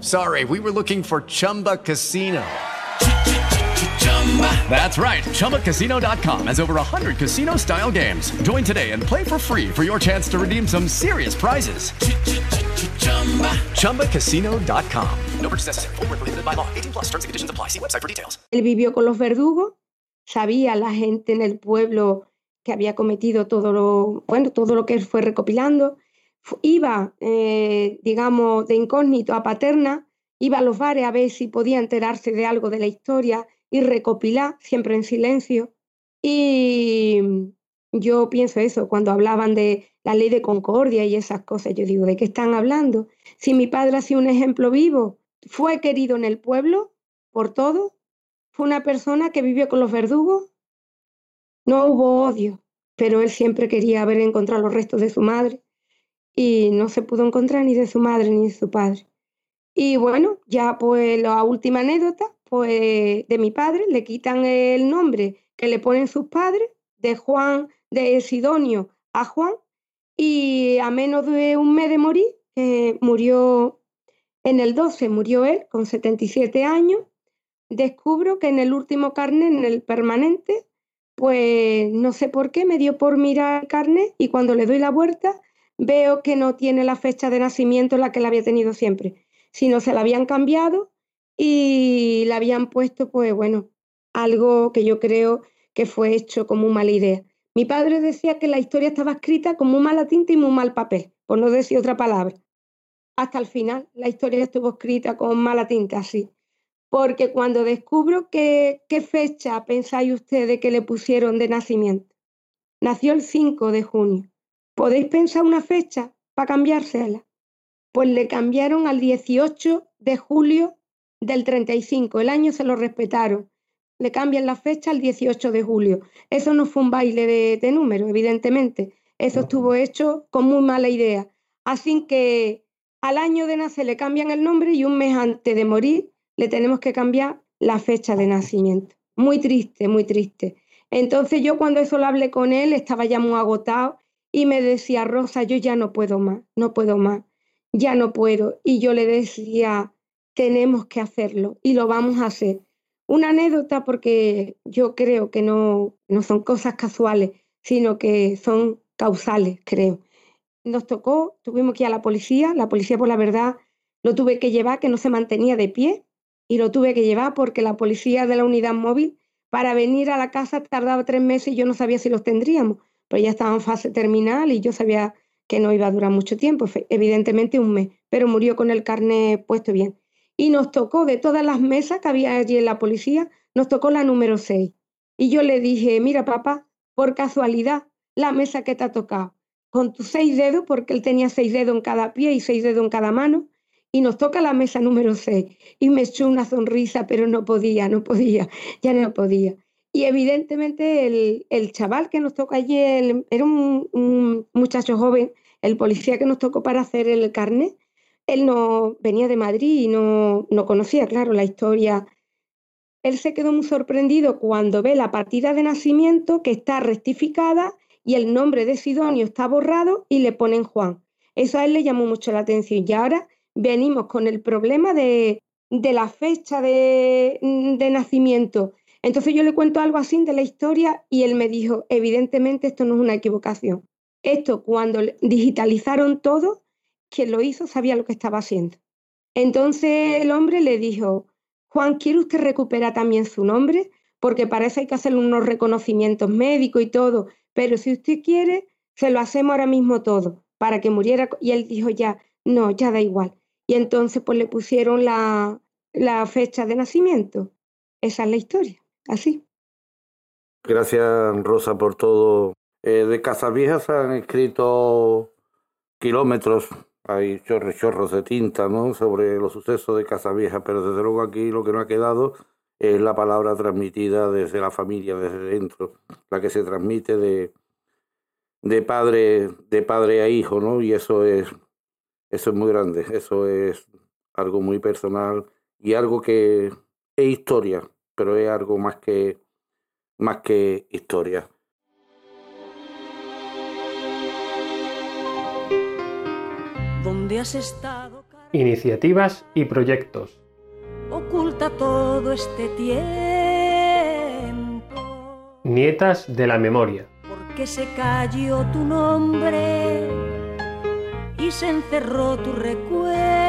Sorry, we were looking for Chumba Casino. That's right. ChumbaCasino.com has over 100 casino style games. Join today and play for free for your chance to redeem some serious prizes. ChumbaCasino.com. No purchase necessary. Full prohibited by law. 18 plus terms and conditions apply. See website for details.
Él vivió con los verdugos. Sabía la gente en el pueblo que había cometido todo lo, bueno, todo lo que él fue recopilando iba, eh, digamos, de incógnito a Paterna, iba a los bares a ver si podía enterarse de algo de la historia y recopilar, siempre en silencio. Y yo pienso eso, cuando hablaban de la ley de concordia y esas cosas, yo digo, ¿de qué están hablando? Si mi padre ha sido un ejemplo vivo, fue querido en el pueblo por todo, fue una persona que vivió con los verdugos, no hubo odio, pero él siempre quería haber encontrado los restos de su madre y no se pudo encontrar ni de su madre ni de su padre. Y bueno, ya pues la última anécdota, pues de mi padre, le quitan el nombre que le ponen sus padres, de Juan, de Sidonio a Juan, y a menos de un mes de morir, que murió en el 12, murió él con 77 años, descubro que en el último carnet, en el permanente, pues no sé por qué, me dio por mirar el carnet y cuando le doy la vuelta, veo que no tiene la fecha de nacimiento la que la había tenido siempre, sino se la habían cambiado y la habían puesto, pues bueno, algo que yo creo que fue hecho como mala idea. Mi padre decía que la historia estaba escrita con muy mala tinta y muy mal papel, por no decir otra palabra. Hasta el final la historia estuvo escrita con mala tinta, así. Porque cuando descubro qué fecha pensáis ustedes que le pusieron de nacimiento, nació el 5 de junio. ¿Podéis pensar una fecha para cambiársela? Pues le cambiaron al 18 de julio del 35. El año se lo respetaron. Le cambian la fecha al 18 de julio. Eso no fue un baile de, de números, evidentemente. Eso estuvo hecho con muy mala idea. Así que al año de nacer le cambian el nombre y un mes antes de morir le tenemos que cambiar la fecha de nacimiento. Muy triste, muy triste. Entonces yo cuando eso lo hablé con él estaba ya muy agotado y me decía, Rosa, yo ya no puedo más, no puedo más, ya no puedo. Y yo le decía, tenemos que hacerlo y lo vamos a hacer. Una anécdota porque yo creo que no, no son cosas casuales, sino que son causales, creo. Nos tocó, tuvimos que ir a la policía, la policía por la verdad lo tuve que llevar, que no se mantenía de pie, y lo tuve que llevar porque la policía de la unidad móvil para venir a la casa tardaba tres meses y yo no sabía si los tendríamos, pero ya estaba en fase terminal y yo sabía que no iba a durar mucho tiempo, evidentemente un mes, pero murió con el carnet puesto bien y nos tocó de todas las mesas que había allí en la policía, nos tocó la número 6. Y yo le dije, mira papá, por casualidad, la mesa que te ha tocado, con tus seis dedos, porque él tenía seis dedos en cada pie y seis dedos en cada mano, y nos toca la mesa número 6. Y me echó una sonrisa, pero no podía, no podía, ya no podía. Y evidentemente el, el chaval que nos tocó allí, era un, muchacho joven, el policía que nos tocó para hacer el carnet, él no venía de Madrid y no, no conocía, claro, la historia. Él se quedó muy sorprendido cuando ve la partida de nacimiento que está rectificada y el nombre de Sidonio está borrado y le ponen Juan. Eso a él le llamó mucho la atención. Y ahora venimos con el problema de, de la fecha de, de nacimiento. Entonces yo le cuento algo así de la historia y él me dijo, evidentemente esto no es una equivocación. Esto cuando digitalizaron todo, quien lo hizo sabía lo que estaba haciendo. Entonces el hombre le dijo, Juan, ¿quiere usted recuperar también su nombre? Porque para eso hay que hacer unos reconocimientos médicos y todo, pero si usted quiere, se lo hacemos ahora mismo todo, para que muriera. Y él dijo, ya, no, ya da igual. Y entonces pues le pusieron la, la fecha de nacimiento. Esa es la historia, así.
Gracias, Rosa, por todo. Eh, de Casas Viejas han escrito kilómetros hay chorros, de tinta ¿no? sobre los sucesos de Casa Vieja, pero desde luego aquí lo que no ha quedado es la palabra transmitida desde la familia, desde dentro, la que se transmite de, de padre, de padre a hijo, ¿no? Y eso es, eso es muy grande, eso es algo muy personal y algo que es historia, pero es algo más que más que historia.
¿Dónde has estado?
Iniciativas y proyectos.
Oculta todo este tiempo.
Nietas de la memoria.
Porque se cayó tu nombre y se encerró tu recuerdo.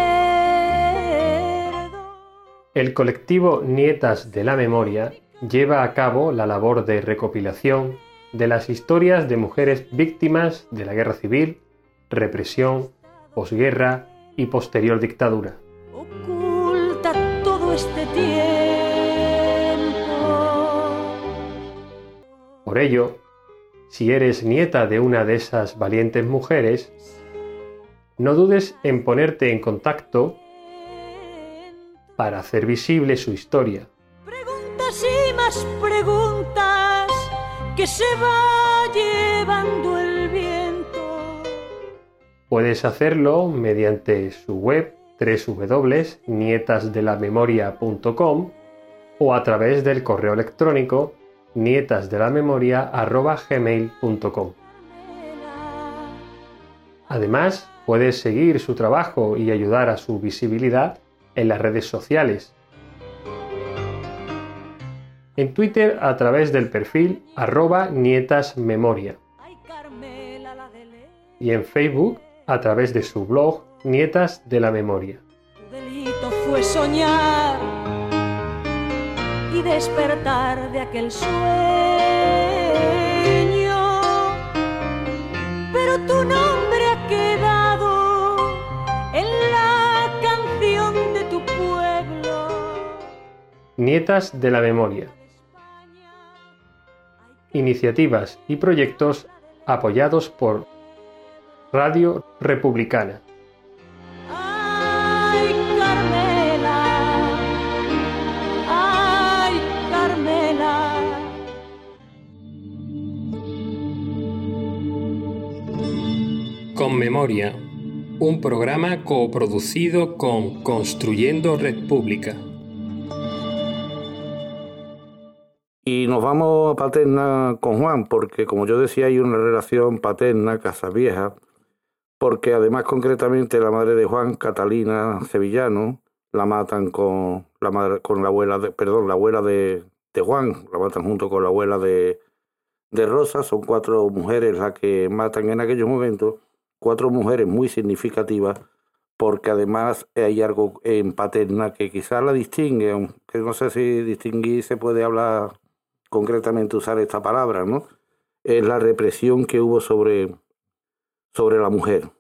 El colectivo Nietas de la Memoria lleva a cabo la labor de recopilación de las historias de mujeres víctimas de la guerra civil, represión posguerra y posterior dictadura.
Oculta todo este tiempo.
Por ello, si eres nieta de una de esas valientes mujeres, no dudes en ponerte en contacto para hacer visible su historia.
Preguntas y más preguntas que se va llevando el
Puedes hacerlo mediante su web www.nietasdelamemoria.com o a través del correo electrónico nietasdelamemoria.gmail.com. Además, puedes seguir su trabajo y ayudar a su visibilidad en las redes sociales. En Twitter a través del perfil arroba nietasmemoria y en Facebook a través de su blog Nietas de la Memoria.
Tu delito fue soñar y despertar de aquel sueño, pero tu nombre
Nietas de la Memoria. Iniciativas y proyectos apoyados por Radio Republicana.
Ay, Carmela, ay, Carmela.
Con Memoria, un programa coproducido con Construyendo Red Pública.
Y nos vamos a Paterna con Juan, porque como yo decía, hay una relación paterna, casa vieja, porque además concretamente la madre de Juan, Catalina Sevillano, la matan con la madre, con la abuela de, perdón, la abuela de, de Juan, la matan junto con la abuela de, de Rosa, son cuatro mujeres las que matan en aquellos momentos, cuatro mujeres muy significativas, porque además hay algo en paterna que quizás la distingue, aunque no sé si distinguir se puede hablar concretamente usar esta palabra, ¿no? Es la represión que hubo sobre, sobre la mujer.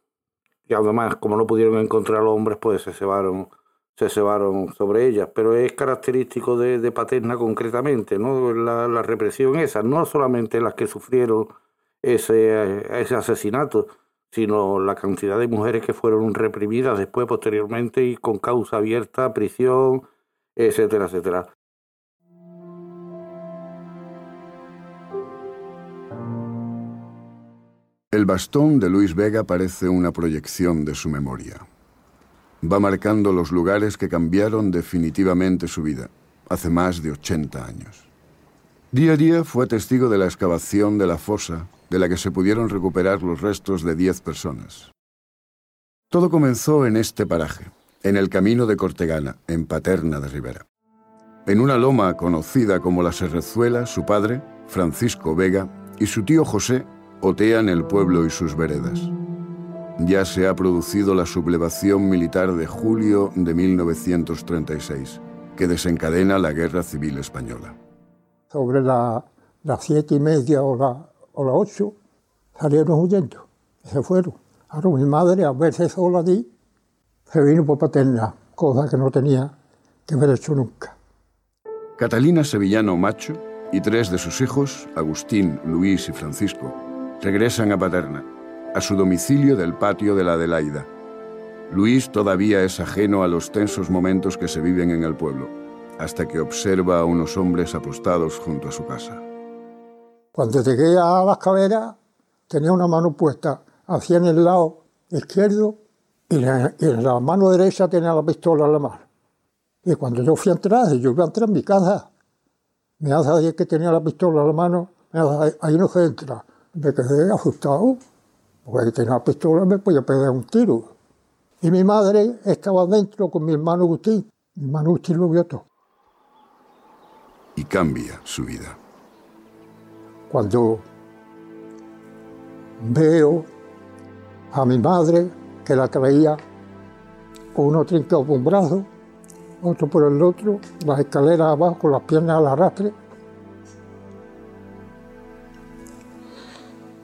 Y además, como no pudieron encontrar a los hombres, pues se cebaron, se sobre ellas. Pero es característico de, de Paterna concretamente, ¿no? La, la, represión esa, no solamente las que sufrieron ese, ese asesinato, sino la cantidad de mujeres que fueron reprimidas después, posteriormente, y con causa abierta, prisión, etcétera, etcétera.
El bastón de Luis Vega parece una proyección de su memoria. Va marcando los lugares que cambiaron definitivamente su vida, hace más de 80 años. Día a día fue testigo de la excavación de la fosa, de la que se pudieron recuperar los restos de 10 personas. Todo comenzó en este paraje, en el camino de Cortegana, en Paterna de Rivera. En una loma conocida como la Serrezuela, su padre, Francisco Vega, y su tío José otean el pueblo y sus veredas. Ya se ha producido la sublevación militar de julio de 1936, que desencadena la Guerra Civil Española.
Sobre las siete y media o las o la ocho salieron huyendo, se fueron. Ahora mi madre, a verse sola allí, se vino por paterna, cosa que no tenía que haber hecho nunca.
Catalina Sevillano Macho y tres de sus hijos, Agustín, Luis y Francisco, regresan a Paterna, a su domicilio del patio de la Adelaida. Luis todavía es ajeno a los tensos momentos que se viven en el pueblo, hasta que observa a unos hombres apostados junto a su casa.
Cuando llegué a las caveras, tenía una mano puesta hacia en el lado izquierdo y en la mano derecha tenía la pistola en la mano. Y cuando yo fui a entrar, yo iba a entrar en mi casa, me hace decir que tenía la pistola en la mano, me hace, ahí no se entra me quedé asustado, porque ahí tenía una pistola me podía pegar un tiro. Y mi madre estaba dentro con mi hermano Agustín. Mi hermano Agustín lo vio todo.
Y cambia su vida.
Cuando veo a mi madre, que la traía con uno trincado por un brazo, otro por el otro, las escaleras abajo con las piernas al arrastre,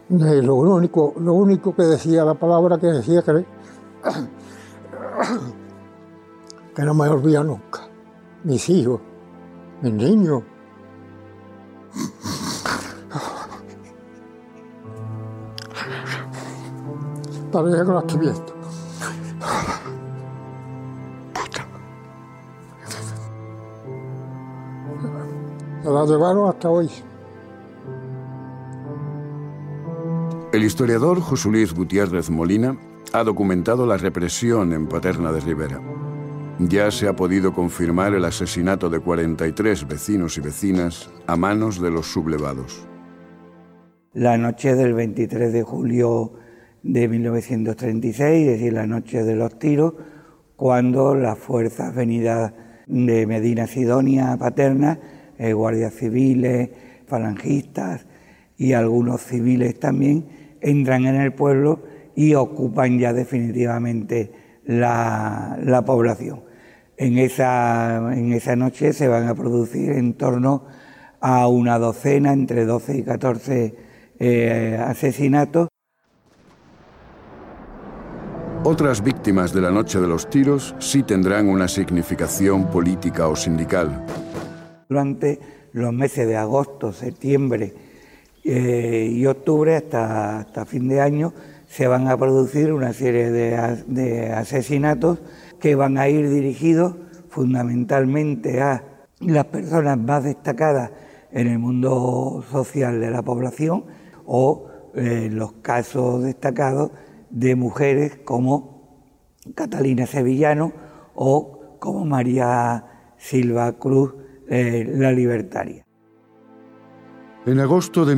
lo único, lo único que decía, la palabra que decía que, que no me olvida nunca. Mis hijos, mis niños. Parece que lo estoy viendo. Se la llevaron hasta hoy.
El historiador José Luis Gutiérrez Molina ha documentado la represión en Paterna de Rivera. Ya se ha podido confirmar el asesinato de 43 vecinos y vecinas a manos de los sublevados.
La noche del 23 de julio de 1936, es decir, la noche de los tiros, cuando las fuerzas venidas de Medina Sidonia Paterna, eh, guardias civiles, falangistas y algunos civiles también, entran en el pueblo y ocupan ya definitivamente la, población. En esa, en esa noche se van a producir en torno a una docena, entre 12 y 14 eh, asesinatos.
Otras víctimas de la noche de los tiros sí tendrán una significación política o sindical.
Durante los meses de agosto, septiembre eh, y octubre hasta, hasta fin de año se van a producir una serie de, asesinatos que van a ir dirigidos fundamentalmente a las personas más destacadas en el mundo social de la población o eh, los casos destacados de mujeres como Catalina Sevillano o como María Silva Cruz, eh, la libertaria.
En agosto de...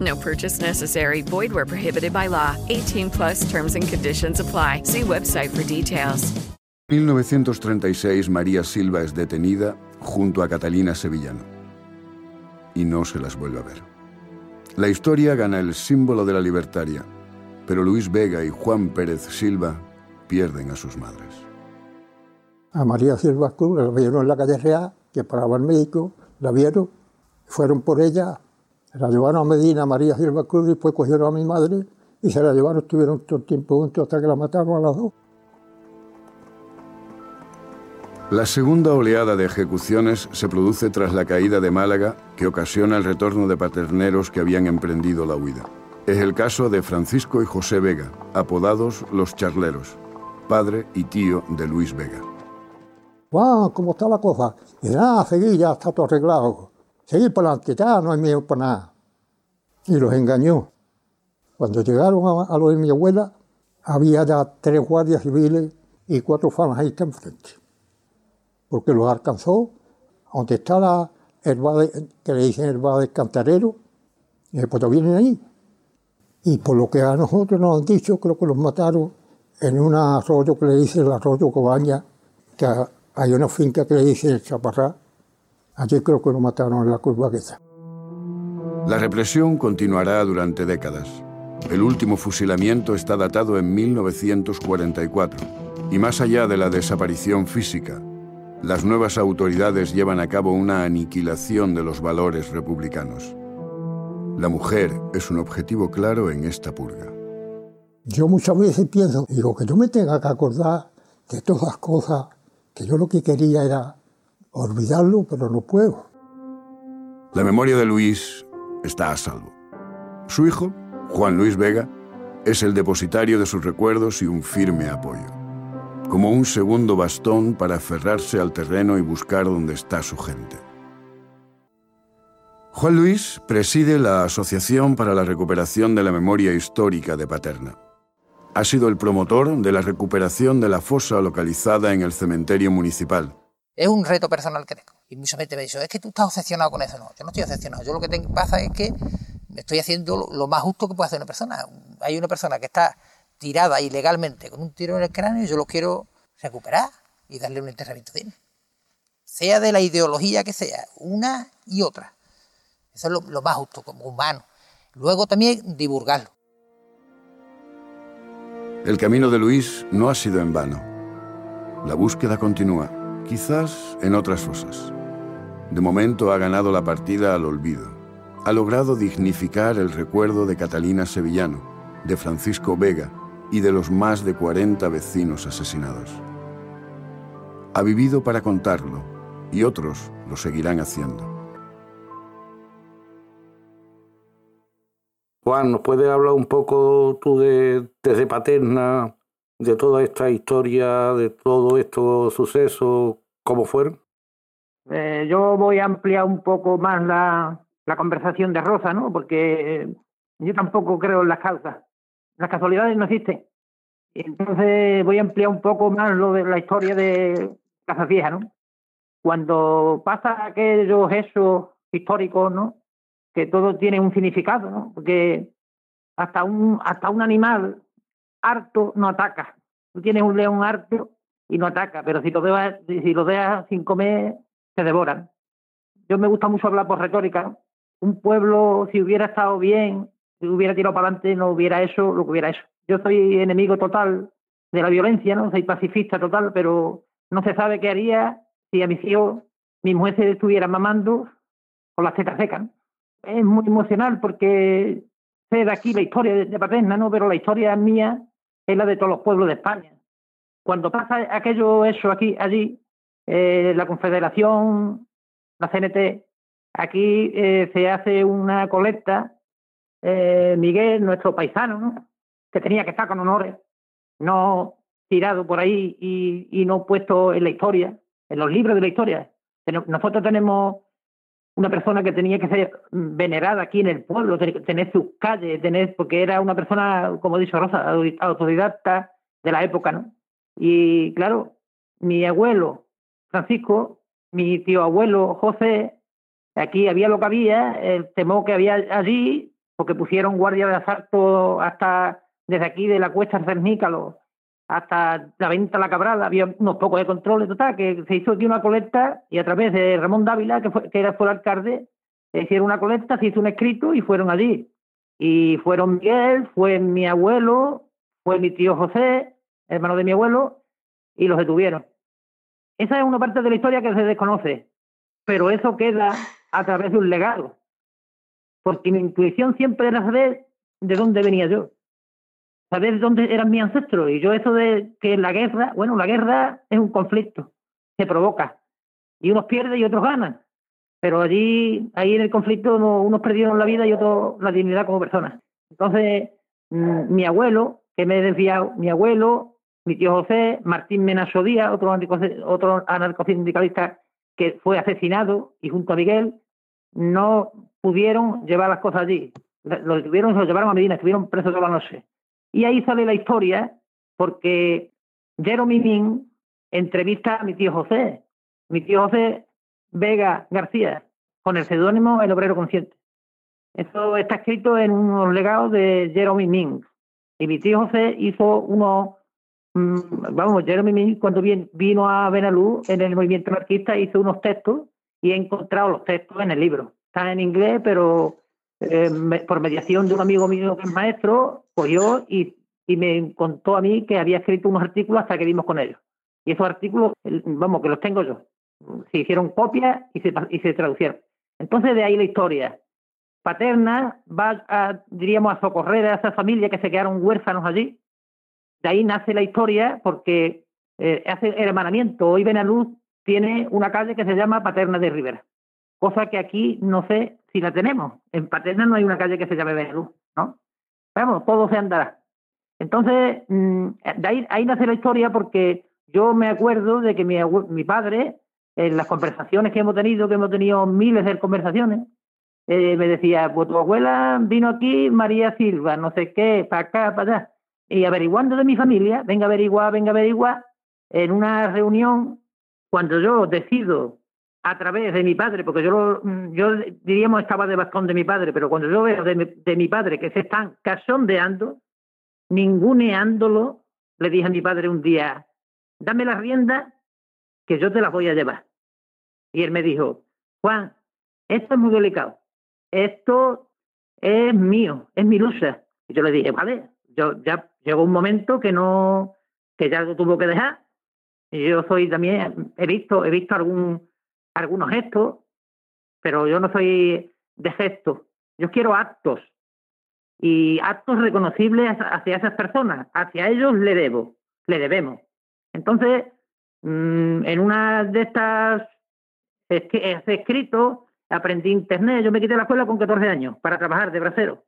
No purchase necessary. Void where prohibited by law. 18 plus terms and conditions apply. See website for details.
1936 María Silva es detenida junto a Catalina Sevillano y no se las vuelve a ver. La historia gana el símbolo de la libertaria, pero Luis Vega y Juan Pérez Silva pierden a sus madres.
A María Silva Cruz la vieron en la calle Real, que paraba el médico, la vieron, fueron por ella la llevaron a Medina, María Silva Cruz, y después cogieron a mi madre y se la llevaron, estuvieron todo el tiempo juntos hasta que la mataron a las dos.
La segunda oleada de ejecuciones se produce tras la caída de Málaga, que ocasiona el retorno de paterneros que habían emprendido la huida. Es el caso de Francisco y José Vega, apodados los charleros, padre y tío de Luis Vega.
¡Wow! ¿Cómo está la cosa? Y nada, seguí, ya está todo arreglado seguir para adelante, ya no hay miedo para nada. Y los engañó. Cuando llegaron a, lo de mi abuela, había tres guardias civiles y cuatro falangistas enfrente. Porque los alcanzó donde está la herba que le dicen herba del cantarero, y después vienen ahí. Y por lo que a nosotros nos han dicho, creo que los mataron en un arroyo que le dicen el arroyo Cobaña, que hay una finca que le dicen el Chaparrá, Allí creo que lo mataron en la curva aquella.
La represión continuará durante décadas. El último fusilamiento está datado en 1944 y más allá de la desaparición física, las nuevas autoridades llevan a cabo una aniquilación de los valores republicanos. La mujer es un objetivo claro en esta purga.
Yo muchas veces pienso, digo, que yo me tenga que acordar de todas las cosas, que yo lo que quería era olvidarlo, pero no puedo.
La memoria de Luis está a salvo. Su hijo, Juan Luis Vega, es el depositario de sus recuerdos y un firme apoyo, como un segundo bastón para aferrarse al terreno y buscar dónde está su gente. Juan Luis preside la Asociación para la Recuperación de la Memoria Histórica de Paterna. Ha sido el promotor de la recuperación de la fosa localizada en el cementerio municipal,
es un reto personal que tengo. Y mucha gente me dice, es que tú estás obsesionado con eso. No, yo no estoy obsesionado. Yo lo que pasa es que estoy haciendo lo, más justo que puede hacer una persona. Hay una persona que está tirada ilegalmente con un tiro en el cráneo y yo lo quiero recuperar y darle un enterramiento digno. Sea de la ideología que sea, una y otra. Eso es lo más justo como humano. Luego también divulgarlo.
El camino de Luis no ha sido en vano. La búsqueda continúa quizás en otras fosas. De momento ha ganado la partida al olvido. Ha logrado dignificar el recuerdo de Catalina Sevillano, de Francisco Vega y de los más de 40 vecinos asesinados. Ha vivido para contarlo y otros lo seguirán haciendo.
Juan, ¿nos puedes hablar un poco tú de desde Paterna, de toda esta historia, de todo estos sucesos, cómo fueron?
Eh, yo voy a ampliar un poco más la, la conversación de Rosa, ¿no? Porque eh, yo tampoco creo en las causas. Las casualidades no existen. Entonces voy a ampliar un poco más lo de la historia de Casa Vieja, ¿no? Cuando pasa aquellos hechos históricos, ¿no? Que todo tiene un significado, ¿no? Porque hasta un, hasta un animal harto no ataca. Tú tienes un león harto y no ataca, pero si lo dejas, si lo dejas sin comer, se devoran. Yo me gusta mucho hablar por retórica. Un pueblo, si hubiera estado bien, si hubiera tirado para adelante, no hubiera eso, lo que hubiera eso. Yo soy enemigo total de la violencia, ¿no? Soy pacifista total, pero no se sabe qué haría si a mis hijos, mis mujeres estuvieran mamando con las tetas secas. Es muy emocional porque sé de aquí la historia de, Paterna, ¿no? Pero la historia mía es la de todos los pueblos de España. Cuando pasa aquello, eso aquí, allí, eh, la Confederación, la CNT, aquí eh, se hace una colecta, eh, Miguel, nuestro paisano, ¿no? que tenía que estar con honores, no tirado por ahí y, y no puesto en la historia, en los libros de la historia. Nosotros tenemos una persona que tenía que ser venerada aquí en el pueblo, tener sus calles, tener, porque era una persona, como dicho Rosa, autodidacta de la época, ¿no? Y claro, mi abuelo Francisco, mi tío abuelo José, aquí había lo que había, el temor que había allí, porque pusieron guardia de asalto hasta desde aquí de la cuesta Cernícalo hasta la venta La Cabrada, había unos pocos de controles, total, que se hizo aquí una colecta y a través de Ramón Dávila, que, fue, que era, el alcalde, hicieron una colecta, se hizo un escrito y fueron allí. Y fueron Miguel, fue mi abuelo, fue mi tío José, hermano de mi abuelo, y los detuvieron. Esa es una parte de la historia que se desconoce, pero eso queda a través de un legado. Porque mi intuición siempre era saber de dónde venía yo saber dónde eran mis ancestros. Y yo eso de que la guerra, bueno, la guerra es un conflicto, se provoca. Y unos pierden y otros ganan. Pero allí, ahí en el conflicto, unos perdieron la vida y otros la dignidad como personas. Entonces, mm, mi abuelo, que me he desviado, mi abuelo, mi tío José, Martín Menaso Díaz, otro, otro anarcosindicalista que fue asesinado, y junto a Miguel, no pudieron llevar las cosas allí. Lo lo llevaron a Medina, estuvieron presos toda la noche. Y ahí sale la historia porque Jeremy Min entrevista a mi tío José, mi tío José Vega García, con el seudónimo El Obrero Consciente. Eso está escrito en unos legados de Jeremy Min. Y mi tío José hizo unos, mm, vamos, Jeremy Min cuando vino a Benalú en el movimiento anarquista hizo unos textos y he encontrado los textos en el libro. Están en inglés, pero eh, por mediación de un amigo mío que es maestro, cogió y, y me contó a mí que había escrito unos artículos hasta que vimos con ellos. Y esos artículos, vamos, que los tengo yo. Se hicieron copias y se, y se traducieron. Entonces, de ahí la historia. Paterna va, a, diríamos, a socorrer a esa familia que se quedaron huérfanos allí. De ahí nace la historia porque eh, hace hermanamiento. Hoy Benaluz tiene una calle que se llama Paterna de Rivera cosa que aquí no sé si la tenemos. En Paterna no hay una calle que se llame Benelux, ¿no? Vamos, todo se andará. Entonces, mm, de ahí, ahí nace la historia porque yo me acuerdo de que mi, mi padre, en las conversaciones que hemos tenido, que hemos tenido miles de conversaciones, eh, me decía, pues tu abuela vino aquí, María Silva, no sé qué, para acá, para allá. Y averiguando de mi familia, venga averiguar, venga averiguar, en una reunión, cuando yo decido a través de mi padre, porque yo, mm, yo diríamos estaba de bastón de mi padre, pero cuando yo veo de mi, de mi padre que se están casondeando, ninguneándolo, le dije a mi padre un día, dame la rienda que yo te las voy a llevar. Y él me dijo, Juan, esto es muy delicado, esto es mío, es mi lucha. Y yo le dije, vale, yo ya llegó un momento que no, que ya lo tuvo que dejar. Y yo soy también, he visto, he visto algún algunos gestos, pero yo no soy de gestos. Yo quiero actos y actos reconocibles hacia esas personas. Hacia ellos le debo, le debemos. Entonces, mm, en una de estas es que es escrito, aprendí internet, yo me quité la escuela con 14 años para trabajar de bracero.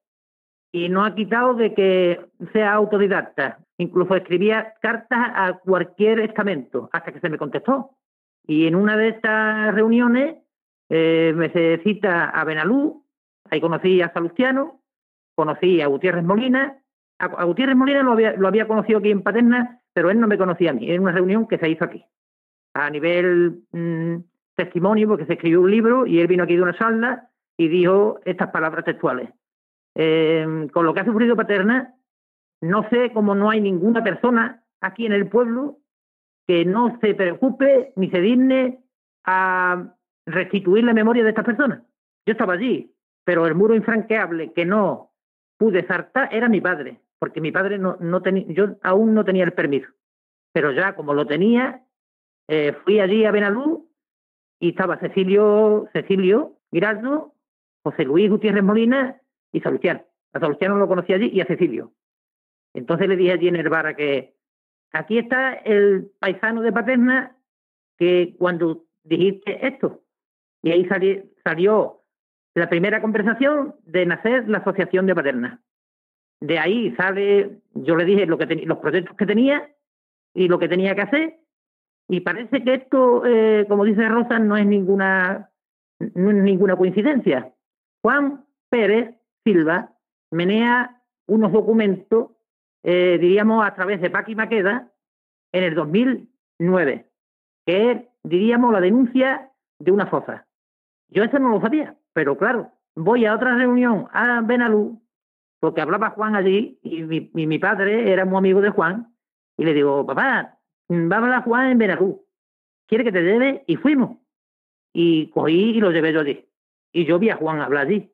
Y no ha quitado de que sea autodidacta. Incluso escribía cartas a cualquier estamento hasta que se me contestó. Y en una de estas reuniones eh, me se cita a Benalú, ahí conocí a Salustiano, conocí a Gutiérrez Molina. A, Gutiérrez Molina lo había, lo había conocido aquí en Paterna, pero él no me conocía a mí. Era una reunión que se hizo aquí, a nivel mm, testimonio, porque se escribió un libro y él vino aquí de una sala y dijo estas palabras textuales. Eh, con lo que ha sufrido Paterna, no sé cómo no hay ninguna persona aquí en el pueblo que no se preocupe ni se digne a restituir la memoria de estas personas. Yo estaba allí, pero el muro infranqueable que no pude saltar era mi padre, porque mi padre no, no tenía, yo aún no tenía el permiso. Pero ya como lo tenía, eh, fui allí a Benalú y estaba Cecilio, Cecilio Giraldo, José Luis Gutiérrez Molina y Salustiano. A Salustiano lo conocí allí y a Cecilio. Entonces le dije allí en el bar a que aquí está el paisano de Paterna que cuando dijiste esto, y ahí sali- salió la primera conversación de nacer la Asociación de Paterna. De ahí sale, yo le dije lo que los proyectos que tenía y lo que tenía que hacer, y parece que esto, eh, como dice Rosa, no es ninguna, no es ninguna coincidencia. Juan Pérez Silva menea unos documentos, eh, diríamos, a través de Paqui Maqueda en el 2009, que diríamos, la denuncia de una fosa. Yo eso no lo sabía, pero claro, voy a otra reunión a Benalú, porque hablaba Juan allí, y mi, y mi padre era muy amigo de Juan, y le digo, papá, va a hablar Juan en Benalú, quiere que te lleve, y fuimos. Y cogí y lo llevé yo allí. Y yo vi a Juan hablar allí.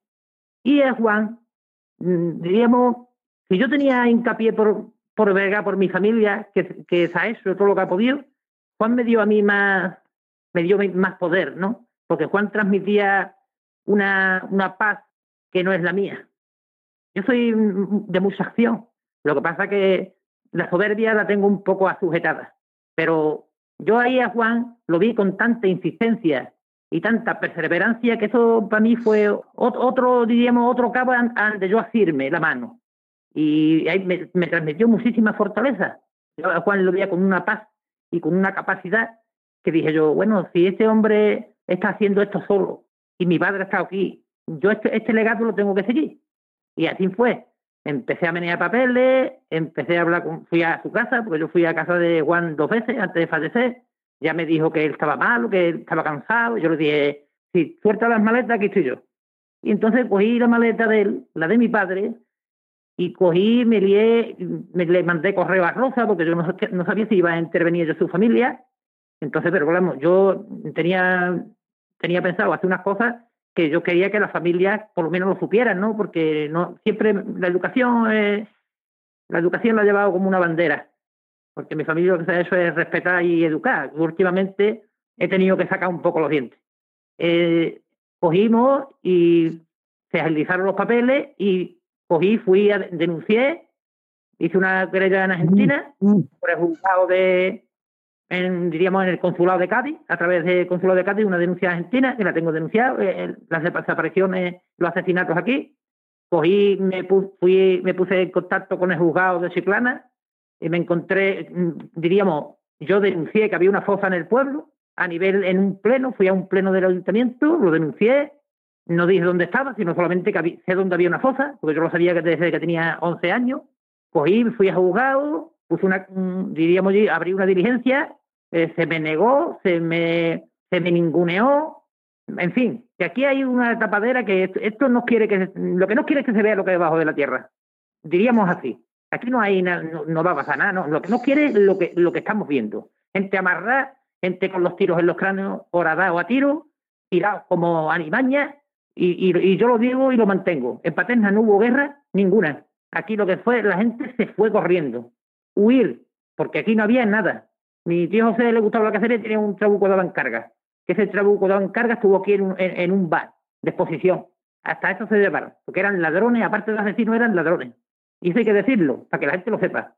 Y a Juan, mm, diríamos, si yo tenía hincapié por, por verga, por mi familia, que, que se ha hecho todo lo que ha podido, Juan me dio a mí más, me dio más poder, ¿no? Porque Juan transmitía una, una paz que no es la mía. Yo soy de mucha acción. Lo que pasa que la soberbia la tengo un poco asujetada. Pero yo ahí a Juan lo vi con tanta insistencia y tanta perseverancia que eso para mí fue ot- otro, diríamos, otro cabo an- ante yo asirme la mano. Y ahí me, me transmitió muchísima fortaleza. Yo a Juan lo veía con una paz y con una capacidad que dije yo, bueno, si este hombre está haciendo esto solo y mi padre está aquí, yo este, este legado lo tengo que seguir. Y así fue. Empecé a menear papeles, empecé a hablar con, fui a su casa, porque yo fui a casa de Juan dos veces antes de fallecer. Ya me dijo que él estaba mal, que él estaba cansado. Yo le dije, si suelta las maletas, aquí estoy yo. Y entonces cogí la maleta de él, la de mi padre, y cogí, me lié, me le mandé correo a Rosa, porque yo no, no sabía si iba a intervenir yo su familia. Entonces, pero vamos, yo tenía, tenía pensado hacer unas cosas que yo quería que las familias por lo menos lo supieran, ¿no? Porque no siempre la educación eh, la educación la he llevado como una bandera, porque mi familia lo que se ha hecho es respetar y educar. Últimamente he tenido que sacar un poco los dientes. Eh, cogimos y se agilizaron los papeles y cogí, fui a denuncié, hice una querella en Argentina por el juzgado de, en, diríamos, en el consulado de Cádiz, a través del consulado de Cádiz, una denuncia argentina, que la tengo denunciada, eh, las desapariciones, los asesinatos aquí. Cogí, me, pu- fui, me puse en contacto con el juzgado de Chiclana y me encontré, mm, diríamos, yo denuncié que había una fosa en el pueblo, a nivel, en un pleno, fui a un pleno del ayuntamiento, lo denuncié, no dije dónde estaba, sino solamente que había- sé dónde había una fosa, porque yo lo sabía desde que tenía 11 años. Cogí, fui a juzgado, puse una, diríamos, abrí una diligencia, eh, se me negó, se me, se me ninguneó, en fin, que aquí hay una tapadera que esto, no quiere que, se- lo que no quiere es que se vea lo que hay debajo de la tierra. Diríamos así. Aquí no hay na- no, no va a pasar nada, no. Lo que no quiere es lo que, lo que estamos viendo. Gente amarrada, gente con los tiros en los cráneos, horadado a tiro, tirados como animañas, y, y, y yo lo digo y lo mantengo. En Paterna no hubo guerra ninguna. Aquí lo que fue, la gente se fue corriendo. Huir, porque aquí no había nada. Mi tío José le gustaba la cacería y tenía un trabuco de carga. Que ese trabuco de carga estuvo aquí en un, en, en un bar de exposición. Hasta eso se llevaron, porque eran ladrones, aparte de asesinos, eran ladrones. Y eso hay que decirlo, para que la gente lo sepa.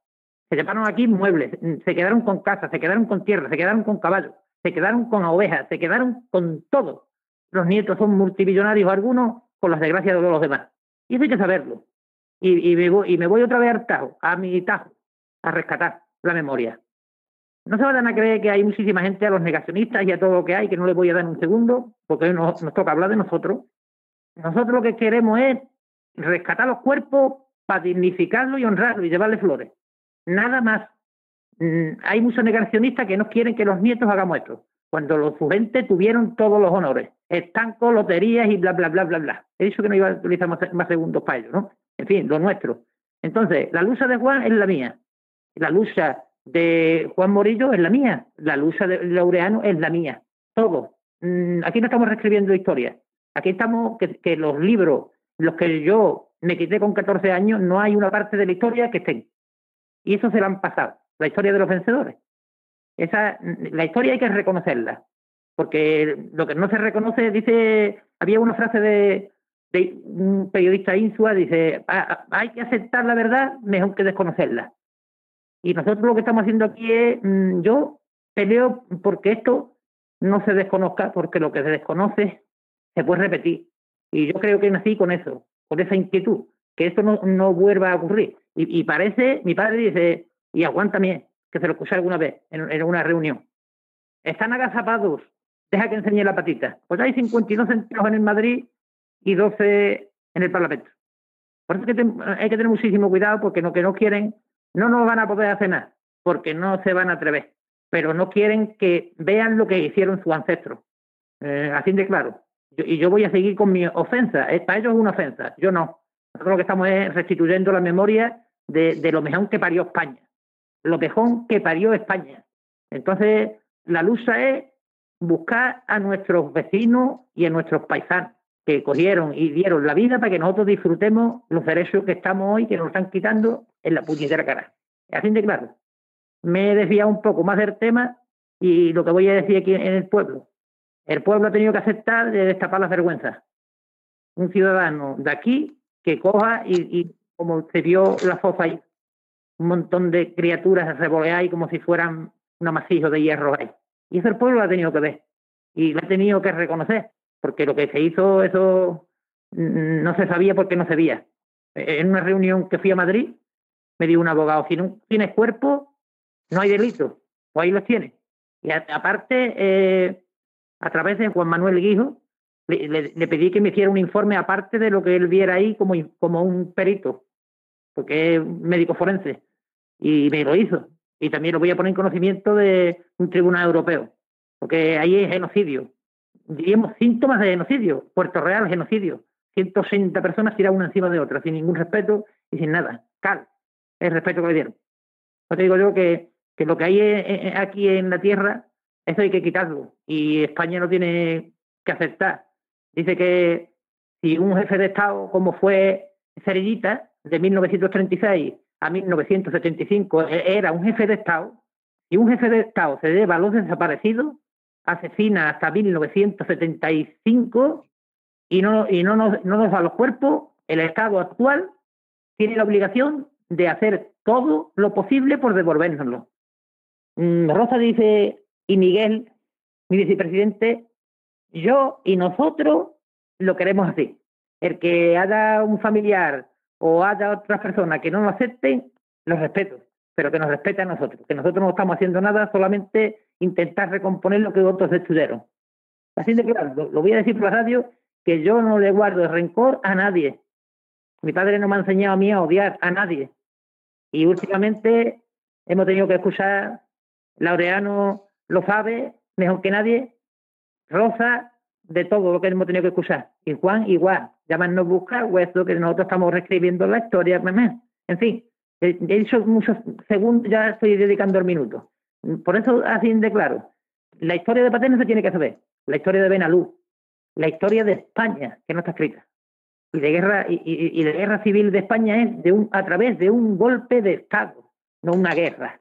Se llevaron aquí muebles, se quedaron con casas, se quedaron con tierra, se quedaron con caballos, se quedaron con ovejas, se quedaron con todo. Los nietos son multimillonarios algunos con las desgracias de los demás. Y eso hay que saberlo. Y, me, voy, y me voy otra vez al Tajo, a mi Tajo, a rescatar la memoria. No se vayan a creer que hay muchísima gente, a los negacionistas y a todo lo que hay, que no les voy a dar un segundo, porque hoy nos, nos toca hablar de nosotros. Nosotros lo que queremos es rescatar los cuerpos para dignificarlos y honrarlos y llevarles flores. Nada más. Mm, hay muchos negacionistas que no quieren que los nietos hagamos esto, cuando los su tuvieron todos los honores, estancos, loterías y bla, bla, bla, bla, bla. He dicho que no iba a utilizar más, segundos para ¿no? En fin, lo nuestro. Entonces, la lucha de Juan es la mía. La lucha de Juan Morillo es la mía. La lucha de Laureano es la mía. Todo. Mm, aquí no estamos reescribiendo historia. Aquí estamos que, que los libros, los que yo me quité con 14 años, no hay una parte de la historia que estén. Y eso se lo han pasado, la historia de los vencedores. Esa, la historia hay que reconocerla, porque lo que no se reconoce, dice, había una frase de, un periodista insua, dice, hay que aceptar la verdad mejor que desconocerla. Y nosotros lo que estamos haciendo aquí es, mm, yo peleo porque esto no se desconozca, porque lo que se desconoce se puede repetir. Y yo creo que nací con eso, con esa inquietud, que esto no, no vuelva a ocurrir. Y, parece, mi padre dice, y aguántame, que se lo escuché alguna vez en, una reunión. Están agazapados, deja que enseñe la patita. Pues hay 52 centavos en el Madrid y 12 en el Parlamento. Por eso que, hay que tener muchísimo cuidado porque lo que no quieren, no nos van a poder hacer nada, porque no se van a atrever, pero no quieren que vean lo que hicieron sus ancestros. Eh, así de claro. y yo voy a seguir con mi ofensa. para ellos es una ofensa, yo no. Nosotros lo que estamos es restituyendo la memoria de, lo mejor que parió España. Lo mejor que parió España. Entonces, la lucha es buscar a nuestros vecinos y a nuestros paisanos que cogieron y dieron la vida para que nosotros disfrutemos los derechos que estamos hoy, que nos están quitando en la puñetera cara. Así de claro. Me he desviado un poco más del tema y lo que voy a decir aquí en el pueblo. El pueblo ha tenido que aceptar de destapar las vergüenzas. Un ciudadano de aquí que coja y, como se vio la fosa ahí, un montón de criaturas revoleadas como si fueran un amasijo de hierro ahí. Y eso el pueblo lo ha tenido que ver y lo ha tenido que reconocer, porque lo que se hizo, eso no se sabía porque no se veía. En una reunión que fui a Madrid, me dijo un abogado, si no tienes cuerpo, no hay delito, pues ahí los tienes. Y aparte, eh, a través de Juan Manuel Guijo, le, pedí que me hiciera un informe aparte de lo que él viera ahí como, como un perito, porque es médico forense, y me lo hizo. Y también lo voy a poner en conocimiento de un tribunal europeo, porque ahí es genocidio. Diríamos síntomas de genocidio, Puerto Real, genocidio. 160 personas tiradas una encima de otra, sin ningún respeto y sin nada. Cal, el respeto que le dieron. Yo te digo yo que, que lo que hay aquí en la tierra, eso hay que quitarlo. Y España no tiene que aceptar. Dice que si un jefe de Estado como fue Cerillita, de 1936 a 1975, e-, era un jefe de Estado, y un jefe de Estado se lleva a los desaparecidos, asesina hasta 1975 y no, y no, nos, no nos da los cuerpos, el Estado actual tiene la obligación de hacer todo lo posible por devolvérnoslo. Mm, Rosa dice, y Miguel, mi vicepresidente, yo y nosotros lo queremos así. El que haya un familiar o haya otra persona que no nos acepten, los respeto, pero que nos respete a nosotros, que nosotros no estamos haciendo nada, solamente intentar recomponer lo que otros destruyeron. Así de claro, lo, voy a decir por la radio, que yo no le guardo rencor a nadie. Mi padre no me ha enseñado a mí a odiar a nadie. Y últimamente hemos tenido que escuchar, Laureano lo sabe mejor que nadie, Rosa, de todo lo que hemos tenido que escuchar. Y Juan, igual, llamarnos buscar hueso, que nosotros estamos reescribiendo la historia. En fin, he muchos segundos, ya estoy dedicando el minuto. Por eso, así de claro, la historia de Paterno se tiene que saber, la historia de Benalú, la historia de España, que no está escrita. Y de guerra, y, de guerra civil de España es de un, a través de un golpe de Estado, no una guerra.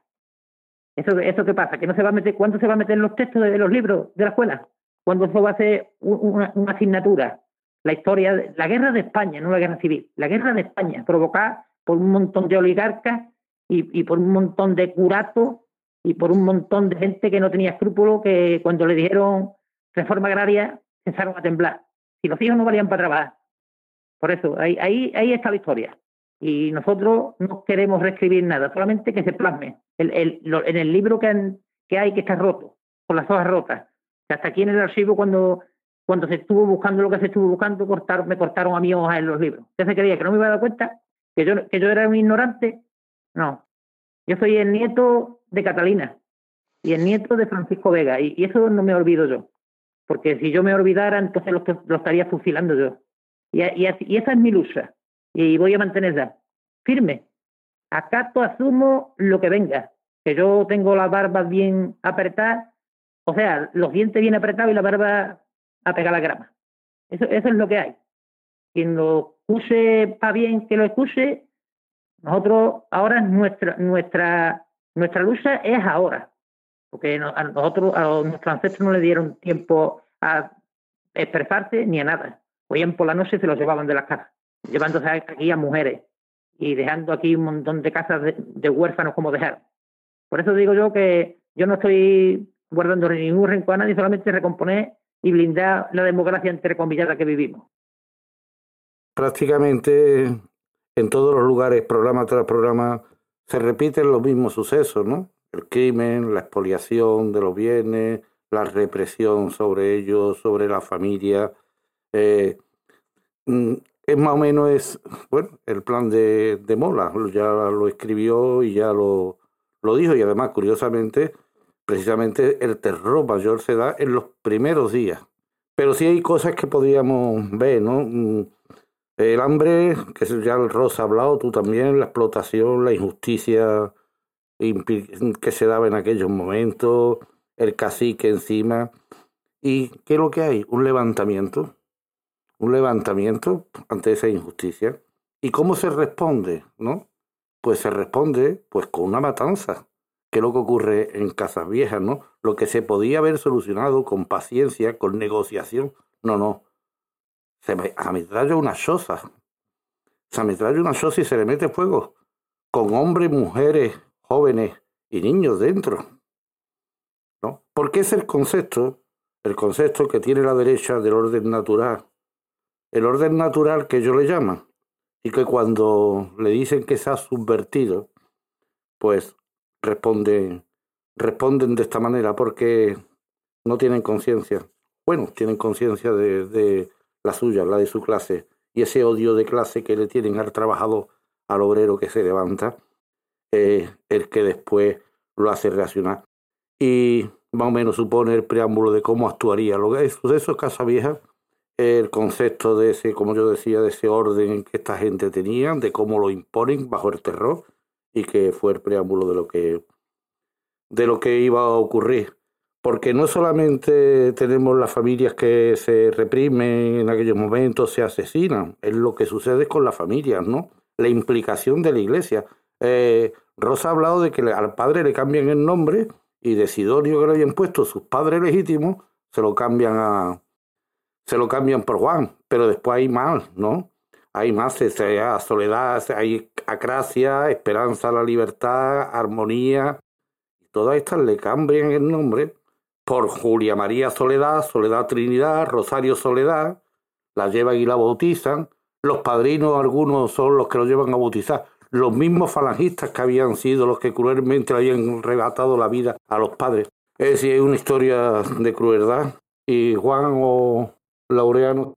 Eso, eso qué pasa, que no se va a meter, ¿cuánto se va a meter en los textos de los libros de la escuela? cuando eso va a ser una, asignatura. La historia, la guerra de España, no la guerra civil, la guerra de España, provocada por un montón de oligarcas y, por un montón de curatos y por un montón de gente que no tenía escrúpulos, que cuando le dijeron reforma agraria, empezaron a temblar. Si los hijos no valían para trabajar. Por eso, ahí, ahí, ahí está la historia. Y nosotros no queremos reescribir nada, solamente que se plasme. El, el, en el libro que, que hay que está roto, con las hojas rotas. Hasta aquí en el archivo, cuando, cuando se estuvo buscando lo que se estuvo buscando, cortaron, me cortaron a mi hoja en los libros. ¿Usted se creía que no me iba a dar cuenta? ¿Que yo, que yo era un ignorante? No. Yo soy el nieto de Catalina y el nieto de Francisco Vega, y, eso no me olvido yo. Porque si yo me olvidara, entonces lo, lo estaría fusilando yo. Y, y, y esa es mi lucha y voy a mantenerla firme. Acato, asumo lo que venga, que yo tengo la barba bien apretada, o sea, los dientes bien apretados y la barba a pegar la grama. Eso, eso es lo que hay. Quien lo escuche para bien, que lo escuche. Nosotros, ahora nuestra, nuestra, nuestra lucha es ahora. Porque a nosotros, a nuestros ancestros no le dieron tiempo a expresarse ni a nada. Oían por la noche y se los llevaban de las casas llevándose aquí a mujeres y dejando aquí un montón de casas de, huérfanos como dejar. Por eso digo yo que yo no estoy guardando ningún rencor a nadie, solamente recomponer y blindar la democracia entrecomillada que vivimos.
Prácticamente en todos los lugares, programa tras programa, se repiten los mismos sucesos, ¿no? El crimen, la expoliación de los bienes, la represión sobre ellos, sobre la familia. Eh, mm, es más o menos es, bueno, el plan de, de Mola, ya lo escribió y ya lo, lo dijo y además, curiosamente, precisamente el terror mayor se da en los primeros días. Pero sí hay cosas que podríamos ver, ¿no? Mm, el hambre, que ya el Rosa ha hablado, tú también, la explotación, la injusticia que se daba en aquellos momentos, el cacique encima. ¿Y qué es lo que hay? Un levantamiento un levantamiento ante esa injusticia. ¿Y cómo se responde? ¿No? Pues se responde pues con una matanza, que lo que ocurre en Casas Viejas, ¿no? Lo que se podía haber solucionado con paciencia, con negociación, no, no. Se ametralla una choza. Se ametralla una choza y se le mete fuego. Con hombres, mujeres, jóvenes y niños dentro. ¿No? Porque es el concepto, el concepto que tiene la derecha del orden natural el orden natural que ellos le llaman, y que cuando le dicen que se ha subvertido, pues responden, responden de esta manera porque no tienen conciencia. Bueno, tienen conciencia de, de, la suya, la de su clase, y ese odio de clase que le tienen al trabajador, al obrero que se levanta, es el que después lo hace reaccionar. Y más o menos supone el preámbulo de cómo actuaría. Lo que es, eso es Casa Vieja el concepto de ese, como yo decía, de ese orden que esta gente tenía, de cómo lo imponen bajo el terror y que fue el preámbulo de lo que de lo que iba a ocurrir. Porque no solamente tenemos las familias que se reprimen en aquellos momentos, se asesinan, es lo que sucede con las familias, ¿no? La implicación de la iglesia. Eh, Rosa ha hablado de que al padre le cambian el nombre y de Sidonio que le habían puesto sus padres legítimos, se lo cambian a, se lo cambian por Juan, pero después hay más, ¿no? Hay más, hay soledad, hay acracia, esperanza, la libertad, armonía. Todas estas le cambian el nombre por Julia María Soledad, Soledad Trinidad, Rosario Soledad, la llevan y la bautizan. Los padrinos, algunos son los que lo llevan a bautizar. Los mismos falangistas que habían sido los que cruelmente le habían arrebatado la vida a los padres. Es decir, hay una historia de crueldad. Y Juan o, Laureano.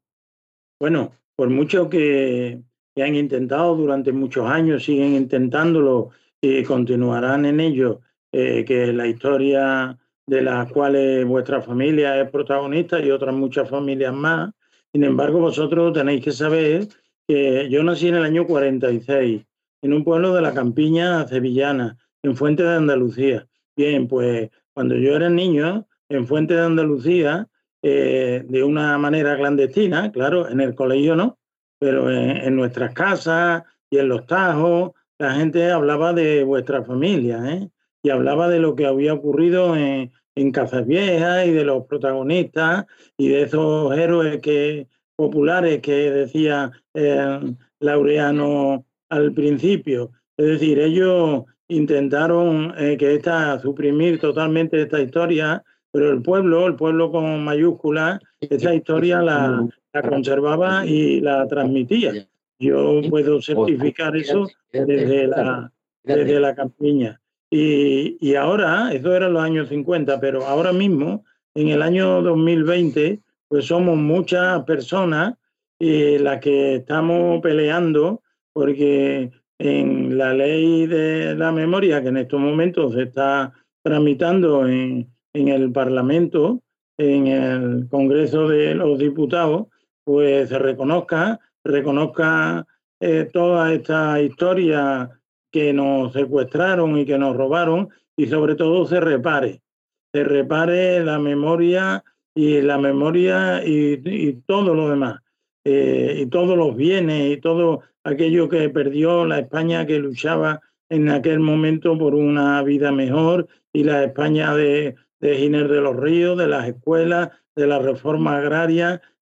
Bueno, por mucho que, han intentado durante muchos años, siguen intentándolo y continuarán en ello, eh, que la historia de las cuales vuestra familia es protagonista y otras muchas familias más. Sin embargo, vosotros tenéis que saber que yo nací en el año 46, en un pueblo de la campiña sevillana, en Fuente de Andalucía. Bien, pues cuando yo era niño, en Fuente de Andalucía, eh, de una manera clandestina, claro, en el colegio no, pero en, nuestras casas y en los tajos, la gente hablaba de vuestra familia, ¿eh? y hablaba de lo que había ocurrido en, en Casas Viejas y de los protagonistas y de esos héroes que, populares que decía eh, Laureano al principio. Es decir, ellos intentaron eh, que esta, suprimir totalmente esta historia, pero el pueblo, el pueblo con mayúscula, esta historia la, la conservaba y la transmitía. Yo puedo certificar eso desde la, desde la campiña. Y, y ahora, eso era en los años 50, pero ahora mismo, en el año 2020, pues somos muchas personas eh, las que estamos peleando porque en la ley de la memoria que en estos momentos se está tramitando en, en el Parlamento, en el Congreso de los Diputados, pues reconozca, reconozca eh, toda esta historia que nos secuestraron y que nos robaron y sobre todo se repare, se repare la memoria y la memoria y, y todo lo demás, eh, y todos los bienes y todo aquello que perdió la España que luchaba en aquel momento por una vida mejor y la España de, de Giner de los Ríos, de las escuelas, de la reforma agraria,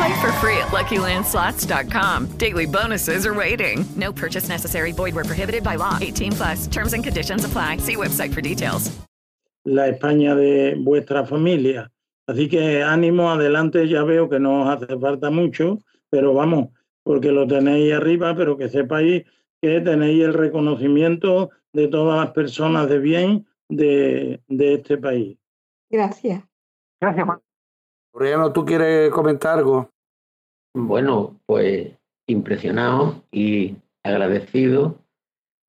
Play for free at LuckyLandSlots.com. Daily bonuses are waiting. No purchase necessary. Void where prohibited by law. 18 plus. Terms and conditions apply. See website for details.
la España de vuestra familia. Así que ánimo, adelante, ya veo que no os hace falta mucho, pero vamos, porque lo tenéis arriba, pero que sepáis que tenéis el reconocimiento de todas las personas de bien de, de este país.
Gracias.
Gracias, Juan.
Floriano, ¿tú quieres comentar algo?
Bueno, pues impresionado y agradecido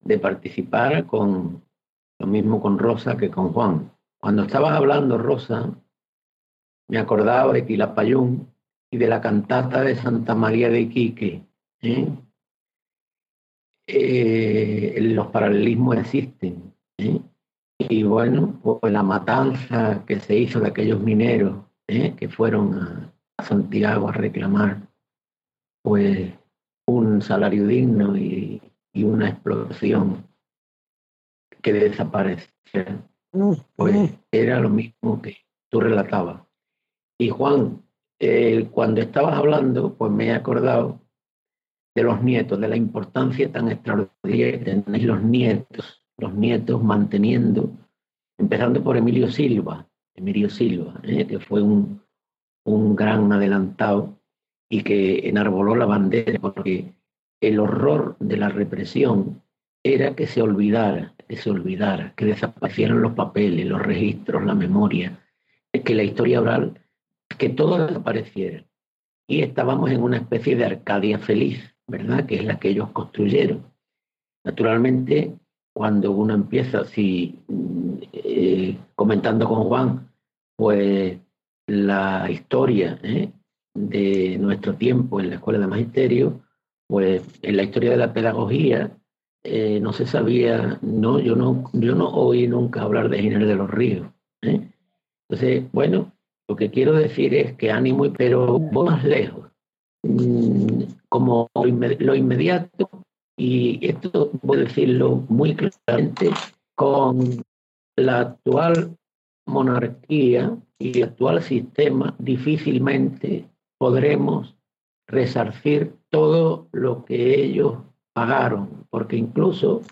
de participar con lo mismo con Rosa que con Juan. Cuando estabas hablando, Rosa, me acordaba de Quilapayún y de la cantata de Santa María de Iquique. ¿eh? Eh, los paralelismos existen. ¿eh? Y bueno, pues la matanza que se hizo de aquellos mineros ¿eh? que fueron a, a Santiago a reclamar pues un salario digno y, y una explotación que desapareciera, pues era lo mismo que tú relatabas. Y Juan, eh, cuando estabas hablando, pues me he acordado de los nietos, de la importancia tan extraordinaria que tenéis los nietos, los nietos manteniendo, empezando por Emilio Silva, Emilio Silva, ¿eh? que fue un, un gran adelantado y que enarboló la bandera porque el horror de la represión era que se olvidara, que se olvidara, que desaparecieran los papeles, los registros, la memoria, que la historia oral, que todo desapareciera. Y estábamos en una especie de Arcadia feliz, ¿verdad? Que es la que ellos construyeron. Naturalmente, cuando uno empieza así, eh, comentando con Juan, pues la historia ¿eh? de nuestro tiempo en la escuela de magisterio, pues en la historia de la pedagogía eh, no se sabía, no, yo no, yo no oí nunca hablar de Giner de los Ríos. ¿eh? Entonces, bueno, lo que quiero decir es que ánimo, pero voy más lejos. Mm, Como lo inmediato, y esto voy a decirlo muy claramente, con la actual monarquía y el actual sistema, difícilmente podremos resarcir todo lo que ellos pagaron, porque incluso,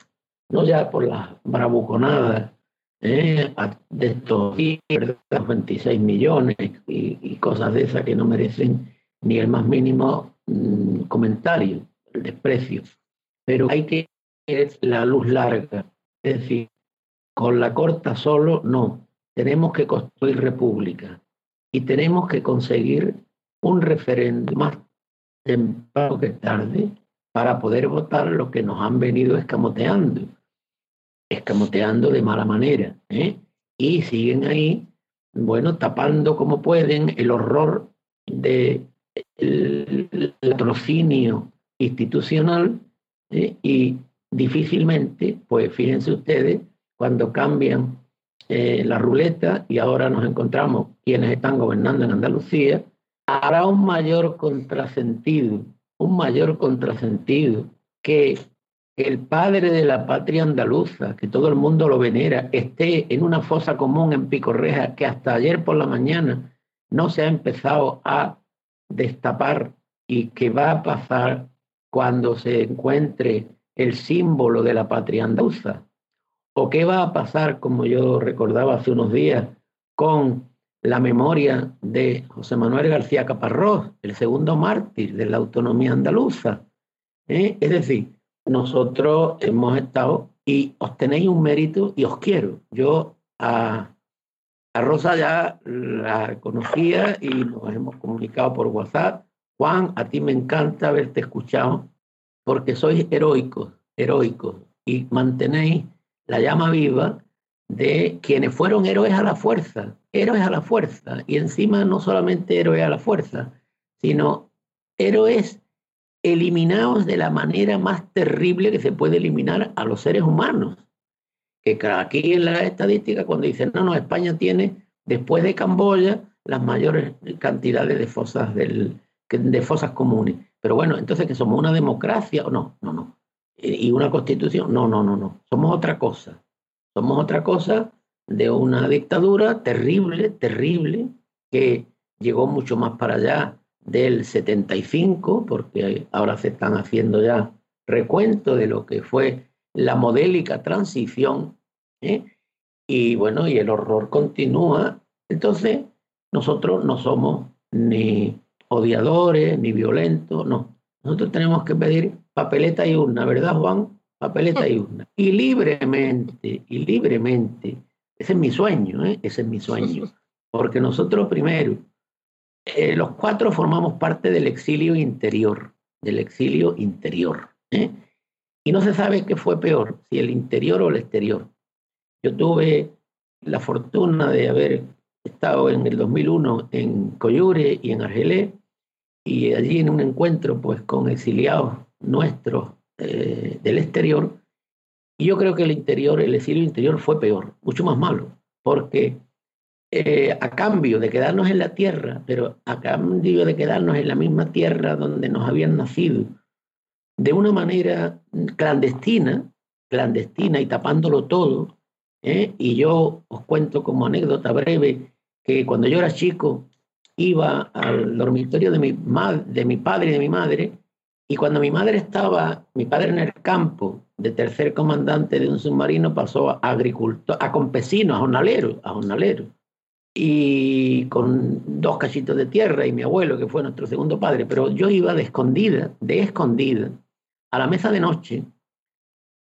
no ya por las bravuconadas ¿eh? de estos días, ¿verdad? 26 millones y, y cosas de esas que no merecen ni el más mínimo mm, comentario, el desprecio. Pero hay que la luz larga, es decir, con la corta solo, no. Tenemos que construir república y tenemos que conseguir un referéndum más temprano que tarde para poder votar lo que nos han venido escamoteando, escamoteando de mala manera, ¿eh? y siguen ahí, bueno, tapando como pueden el horror de el latrocinio institucional y difícilmente, pues fíjense ustedes, cuando cambian eh, la ruleta y ahora nos encontramos quienes están gobernando en Andalucía, habrá un mayor contrasentido, un mayor contrasentido que el padre de la patria andaluza, que todo el mundo lo venera, esté en una fosa común en Picorreja que hasta ayer por la mañana no se ha empezado a destapar y que va a pasar cuando se encuentre el símbolo de la patria andaluza. ¿O qué va a pasar, como yo recordaba hace unos días, con la memoria de José Manuel García Caparrós, el segundo mártir de la autonomía andaluza? ¿Eh? Es decir, nosotros hemos estado y os tenéis un mérito y os quiero. Yo a, a Rosa ya la conocía y nos hemos comunicado por WhatsApp. Juan, a ti me encanta haberte escuchado porque sois heroicos, heroicos y mantenéis la llama viva de quienes fueron héroes a la fuerza, héroes a la fuerza, y encima no solamente héroes a la fuerza, sino héroes eliminados de la manera más terrible que se puede eliminar a los seres humanos. Que aquí en la estadística, cuando dicen, no, no, España tiene, después de Camboya, las mayores cantidades de fosas, del, de fosas comunes. Pero bueno, entonces que somos una democracia o no, no, no. Y una constitución, no, no, no, no. Somos otra cosa. Somos otra cosa de una dictadura terrible, terrible, que llegó mucho más para allá del 75, porque ahora se están haciendo ya recuento de lo que fue la modélica transición, ¿eh? y bueno, y el horror continúa. Entonces, nosotros no somos ni odiadores, ni violentos, no. Nosotros tenemos que pedir papeleta y urna, ¿verdad, Juan? Papeleta y urna. Y libremente, y libremente, ese es mi sueño, ¿eh? ese es mi sueño. Porque nosotros primero, eh, los cuatro formamos parte del exilio interior, del exilio interior. ¿eh? Y no se sabe qué fue peor, si el interior o el exterior. Yo tuve la fortuna de haber estado en el 2001 en Coyure y en Argelé, y allí en un encuentro pues con exiliados nuestros eh, del exterior, y yo creo que el interior, el exilio interior fue peor, mucho más malo, porque eh, a cambio de quedarnos en la tierra, pero a cambio de quedarnos en la misma tierra donde nos habían nacido, de una manera clandestina, clandestina y tapándolo todo, ¿eh? y yo os cuento como anécdota breve que cuando yo era chico iba al dormitorio de mi, de mi padre y de mi madre, y cuando mi madre estaba, mi padre en el campo, de tercer comandante de un submarino, pasó a agricultor, a campesino, a jornalero, a jornalero. Y con dos cachitos de tierra y mi abuelo, que fue nuestro segundo padre, pero yo iba de escondida, de escondida, a la mesa de noche,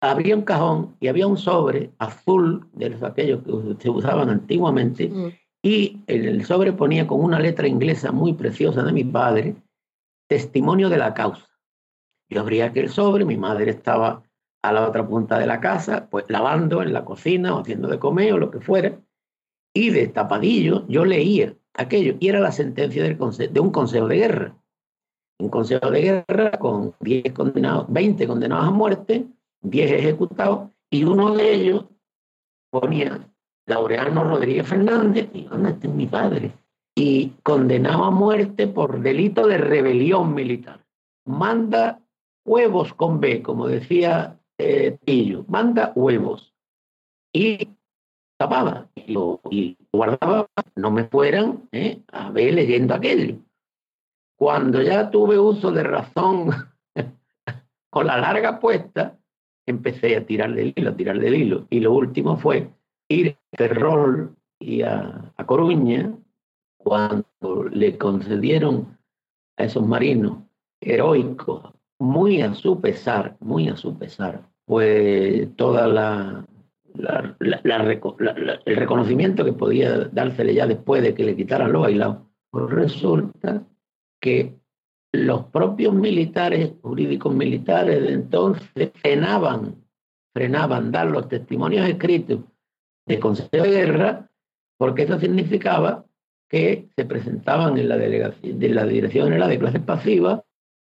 abría un cajón y había un sobre azul de los aquellos que se usaban antiguamente, mm y el sobre ponía con una letra inglesa muy preciosa de mi padre, testimonio de la causa. Yo abría aquel sobre, mi madre estaba a la otra punta de la casa, pues lavando en la cocina o haciendo de comer o lo que fuera, y de tapadillo yo leía aquello, y era la sentencia de un consejo de guerra. Un consejo de guerra con 10 condenados, 20 condenados a muerte, 10 ejecutados, y uno de ellos ponía Laureano Rodríguez Fernández, y ¿dónde está mi padre? Y condenado a muerte por delito de rebelión militar. Manda huevos con B, como decía eh, Pillo, manda huevos. Y tapaba y lo, y guardaba, no me fueran eh, a ver leyendo aquello. Cuando ya tuve uso de razón con la larga puesta, empecé a tirar del hilo, a tirar del hilo. Y lo último fue ir a Ferrol y a, Coruña cuando le concedieron a esos marinos heroicos, muy a su pesar, muy a su pesar, pues toda la, el reconocimiento que podía dársele ya después de que le quitaran los bailados, pues resulta que los propios militares, jurídicos militares de entonces, frenaban, frenaban dar los testimonios escritos del Consejo de Guerra, porque eso significaba que se presentaban en la delegación de la Dirección General de Clases Pasivas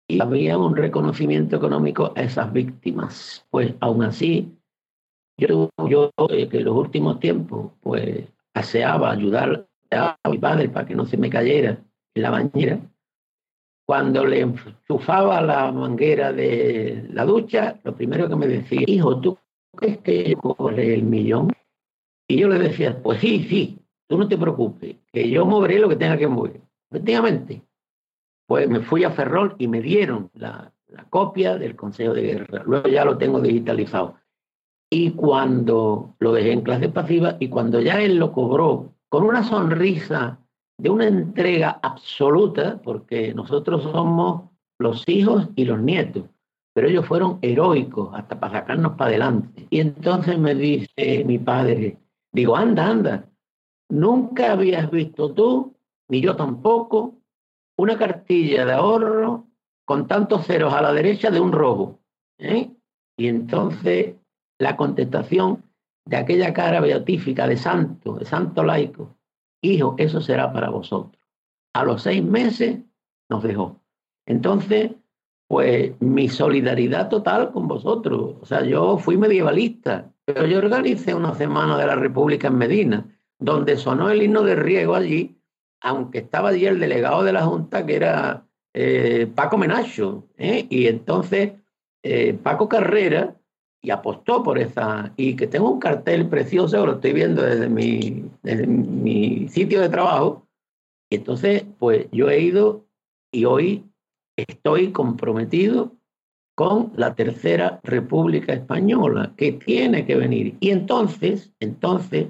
y había un reconocimiento económico a esas víctimas. Pues aún así, yo, yo eh, que en los últimos tiempos, pues aseaba ayudar a mi padre para que no se me cayera en la bañera, cuando le enchufaba la manguera de la ducha, lo primero que me decía, hijo, ¿tú crees que yo cobré el millón? Y yo le decía, pues sí, sí, tú no te preocupes, que yo moveré lo que tenga que mover. Efectivamente, pues me fui a Ferrol y me dieron la, la copia del Consejo de Guerra. Luego ya lo tengo digitalizado. Y cuando lo dejé en clase pasiva y cuando ya él lo cobró con una sonrisa de una entrega absoluta, porque nosotros somos los hijos y los nietos, pero ellos fueron heroicos hasta para sacarnos para adelante. Y entonces me dice mi padre, digo, anda, anda, nunca habías visto tú, ni yo tampoco, una cartilla de ahorro con tantos ceros a la derecha de un robo. ¿eh? Y entonces la contestación de aquella cara beatífica de santo, de santo laico, hijo, eso será para vosotros. A los seis meses nos dejó. Entonces, pues mi solidaridad total con vosotros. O sea, yo fui medievalista, pero yo organicé una semana de la República en Medina, donde sonó el himno de riego allí, aunque estaba allí el delegado de la Junta, que era eh, Paco Menacho. ¿eh? Y entonces eh, Paco Carrera y apostó por esa, y que tengo un cartel precioso, lo estoy viendo desde mi, desde mi sitio de trabajo, y entonces pues yo he ido y hoy estoy comprometido con la Tercera República Española, que tiene que venir. Y entonces, entonces,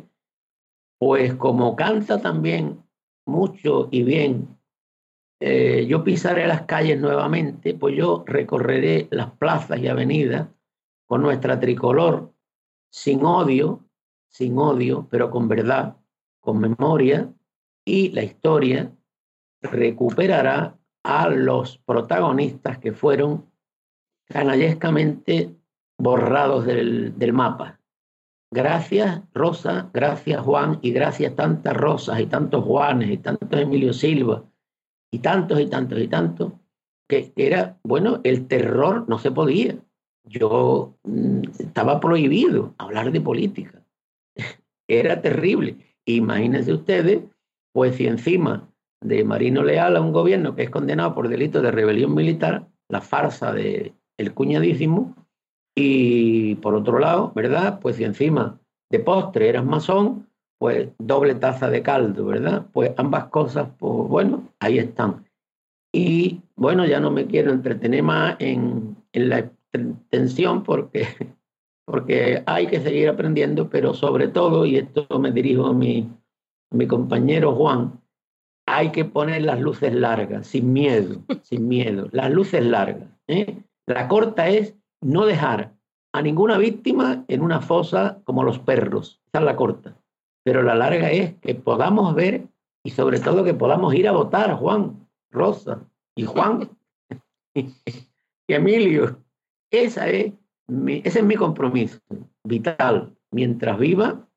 pues como canta también mucho y bien, eh, yo pisaré las calles nuevamente, pues yo recorreré las plazas y avenidas con nuestra tricolor, sin odio, sin odio, pero con verdad, con memoria, y la historia recuperará a los protagonistas que fueron canallescamente borrados del, del mapa. Gracias Rosa, gracias Juan y gracias tantas Rosas y tantos Juanes y tantos Emilio Silva y tantos y tantos y tantos, que era, bueno, el terror no se podía yo mm, estaba prohibido hablar de política. Era terrible. Imagínense ustedes, pues si encima de Marino Leal a un gobierno que es condenado por delito de rebelión militar, la farsa de el cuñadísimo, y por otro lado, ¿verdad? Pues si encima de postre eras masón, pues doble taza de caldo, ¿verdad? Pues ambas cosas, pues bueno, ahí están. Y bueno, ya no me quiero entretener más en, en la tensión porque, porque hay que seguir aprendiendo, pero sobre todo, y esto me dirijo a mi, mi compañero Juan, hay que poner las luces largas, sin miedo, sin miedo, las luces largas. ¿eh? La corta es no dejar a ninguna víctima en una fosa como los perros, esa es la corta. Pero la larga es que podamos ver y sobre todo que podamos ir a votar, Juan, Rosa y Juan y Emilio, esa es ese es mi compromiso vital. Mientras viva,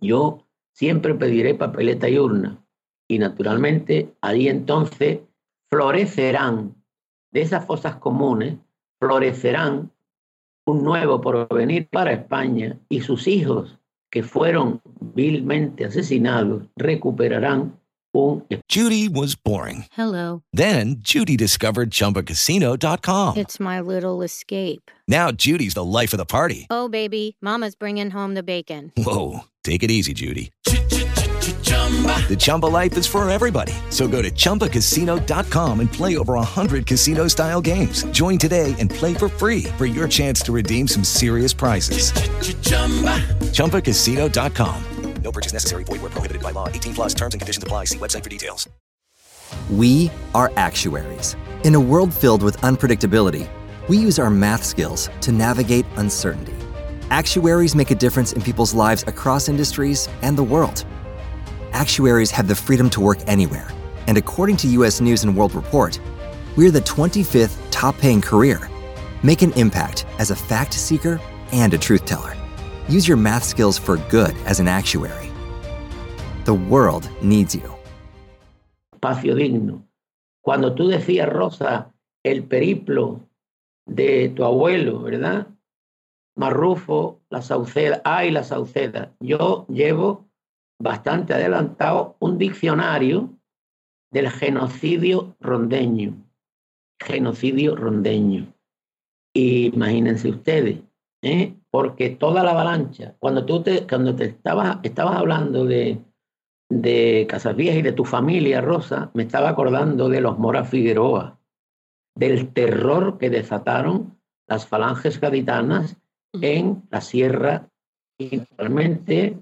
yo siempre pediré papeleta y urna. Y naturalmente, ahí entonces florecerán, de esas fosas comunes, florecerán un nuevo porvenir para España y sus hijos que fueron vilmente asesinados recuperarán
Judy was boring.
Hello.
Then Judy discovered ChumbaCasino.com.
It's my little escape.
Now Judy's the life of the party.
Oh, baby, Mama's bringing home the bacon.
Whoa, take it easy, Judy. The Chumba life is for everybody. So go to ChumbaCasino.com and play over 100 casino style games. Join today and play for free for your chance to redeem some serious prizes. ChumbaCasino.com.
No purchase necessary. Void where prohibited by law. 18 plus terms and conditions apply. See website for details.
We are actuaries. In a world filled with unpredictability, we use our math skills to navigate uncertainty. Actuaries make a difference in people's lives across industries and the world. Actuaries have the freedom to work anywhere, And according to US News and World Report, we're the 25th top paying career. Make an impact as a fact seeker and a truth teller. Use your math skills for good as an actuary. The world needs you.
Espacio digno. Cuando tú decías, Rosa, el periplo de tu abuelo, ¿verdad? Marrufo, la Sauceda, ay, la Sauceda. Yo llevo bastante adelantado un diccionario del genocidio rondeño. Genocidio rondeño. Imagínense ustedes, ¿eh? porque toda la avalancha, cuando tú te, cuando te estabas, estabas hablando de, de Casaviejas y de tu familia, Rosa, me estaba acordando de los Mora Figueroa, del terror que desataron las falanges gaditanas en la sierra y realmente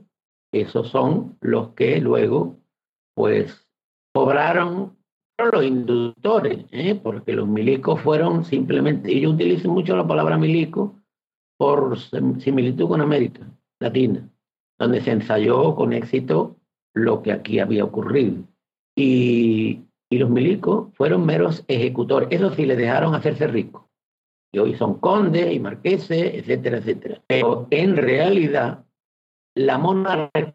esos son los que luego pues cobraron los inductores, ¿eh? porque los milicos fueron simplemente, y yo utilizo mucho la palabra milico por similitud con América Latina, donde se ensayó con éxito lo que aquí había ocurrido. Y, y los milicos fueron meros ejecutores, eso sí, le dejaron hacerse ricos. Y hoy son condes y marqueses, etcétera, etcétera. Pero en realidad, la monarquía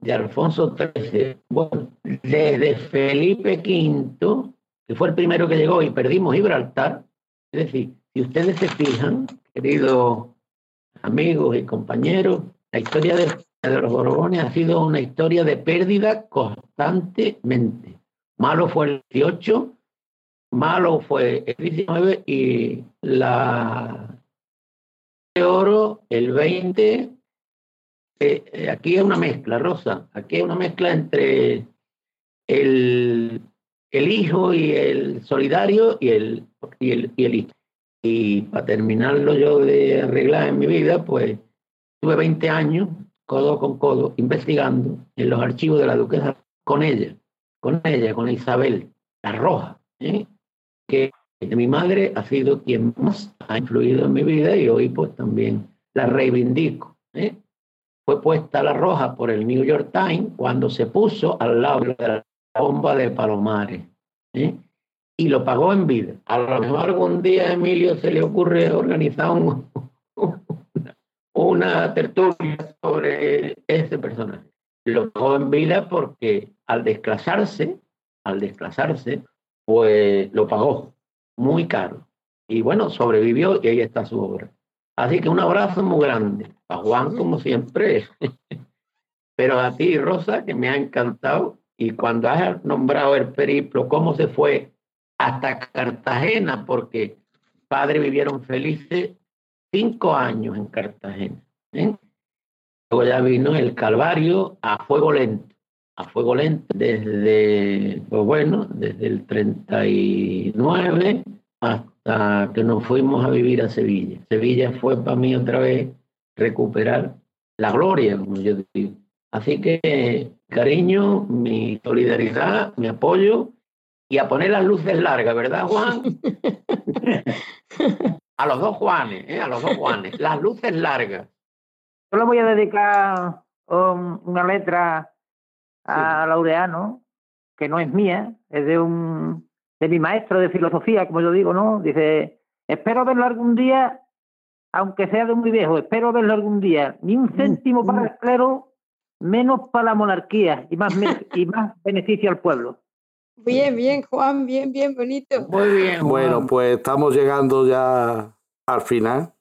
de Alfonso XIII, bueno, desde Felipe V, que fue el primero que llegó y perdimos Gibraltar, es decir, si ustedes se fijan, queridos amigos y compañeros, la historia de, de los Borbones ha sido una historia de pérdida constantemente. Malo fue el 18, malo fue el 19 y la de oro el 20 eh, aquí es una mezcla, Rosa, aquí es una mezcla entre el, el hijo y el solidario y el, y el, y el hijo. Y para terminarlo yo de arreglar en mi vida, pues tuve 20 años, codo con codo, investigando en los archivos de la duquesa con ella, con ella, con Isabel, la roja, ¿eh? que mi madre ha sido quien más ha influido en mi vida y hoy pues también la reivindico. ¿eh? Fue puesta la roja por el New York Times cuando se puso al lado de la bomba de Palomares. Y lo pagó en vida. A lo mejor algún día a Emilio se le ocurre organizar un, una tertulia sobre ese personaje. Lo pagó en vida porque al desclasarse, al desclasarse, pues lo pagó muy caro. Y bueno, sobrevivió y ahí está su obra. Así que un abrazo muy grande. A Juan, como siempre. Pero a ti, Rosa, que me ha encantado. Y cuando has nombrado el periplo, cómo se fue hasta Cartagena, porque padres vivieron felices cinco años en Cartagena. ¿eh? Luego ya vino el Calvario a fuego lento, a fuego lento desde, pues bueno, desde el 39 hasta que nos fuimos a vivir a Sevilla. Sevilla fue para mí otra vez recuperar la gloria, como yo digo. Así que, cariño, mi solidaridad, mi apoyo y a poner las luces largas, ¿verdad, Juan? a los dos Juanes, ¿eh? a los dos Juanes, las luces largas.
Yo le voy a dedicar um, una letra a Laureano, que no es mía, es de un de mi maestro de filosofía, como yo digo, ¿no? Dice, espero verlo algún día, aunque sea de muy viejo, espero verlo algún día, ni un céntimo para el clero, menos para la monarquía y más, y más beneficio al pueblo.
Bien, bien, Juan, bien, bien, bonito.
Muy bien.
Bueno, pues estamos llegando ya al final,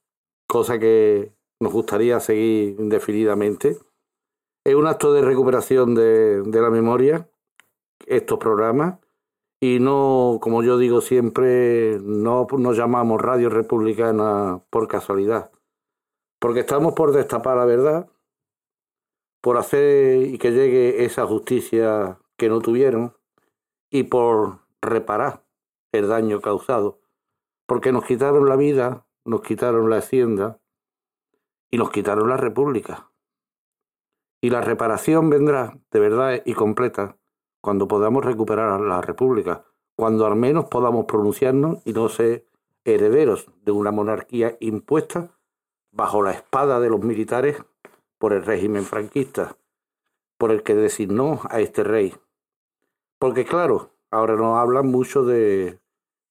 cosa que nos gustaría seguir indefinidamente. Es un acto de recuperación de, de la memoria, estos programas y no, como yo digo siempre, no nos llamamos Radio Republicana por casualidad, porque estamos por destapar la verdad, por hacer y que llegue esa justicia que no tuvieron y por reparar el daño causado, porque nos quitaron la vida, nos quitaron la hacienda y nos quitaron la república. Y la reparación vendrá de verdad y completa cuando podamos recuperar la República, cuando al menos podamos pronunciarnos y no ser herederos de una monarquía impuesta bajo la espada de los militares por el régimen franquista, por el que designó a este rey. Porque claro, ahora nos hablan mucho de,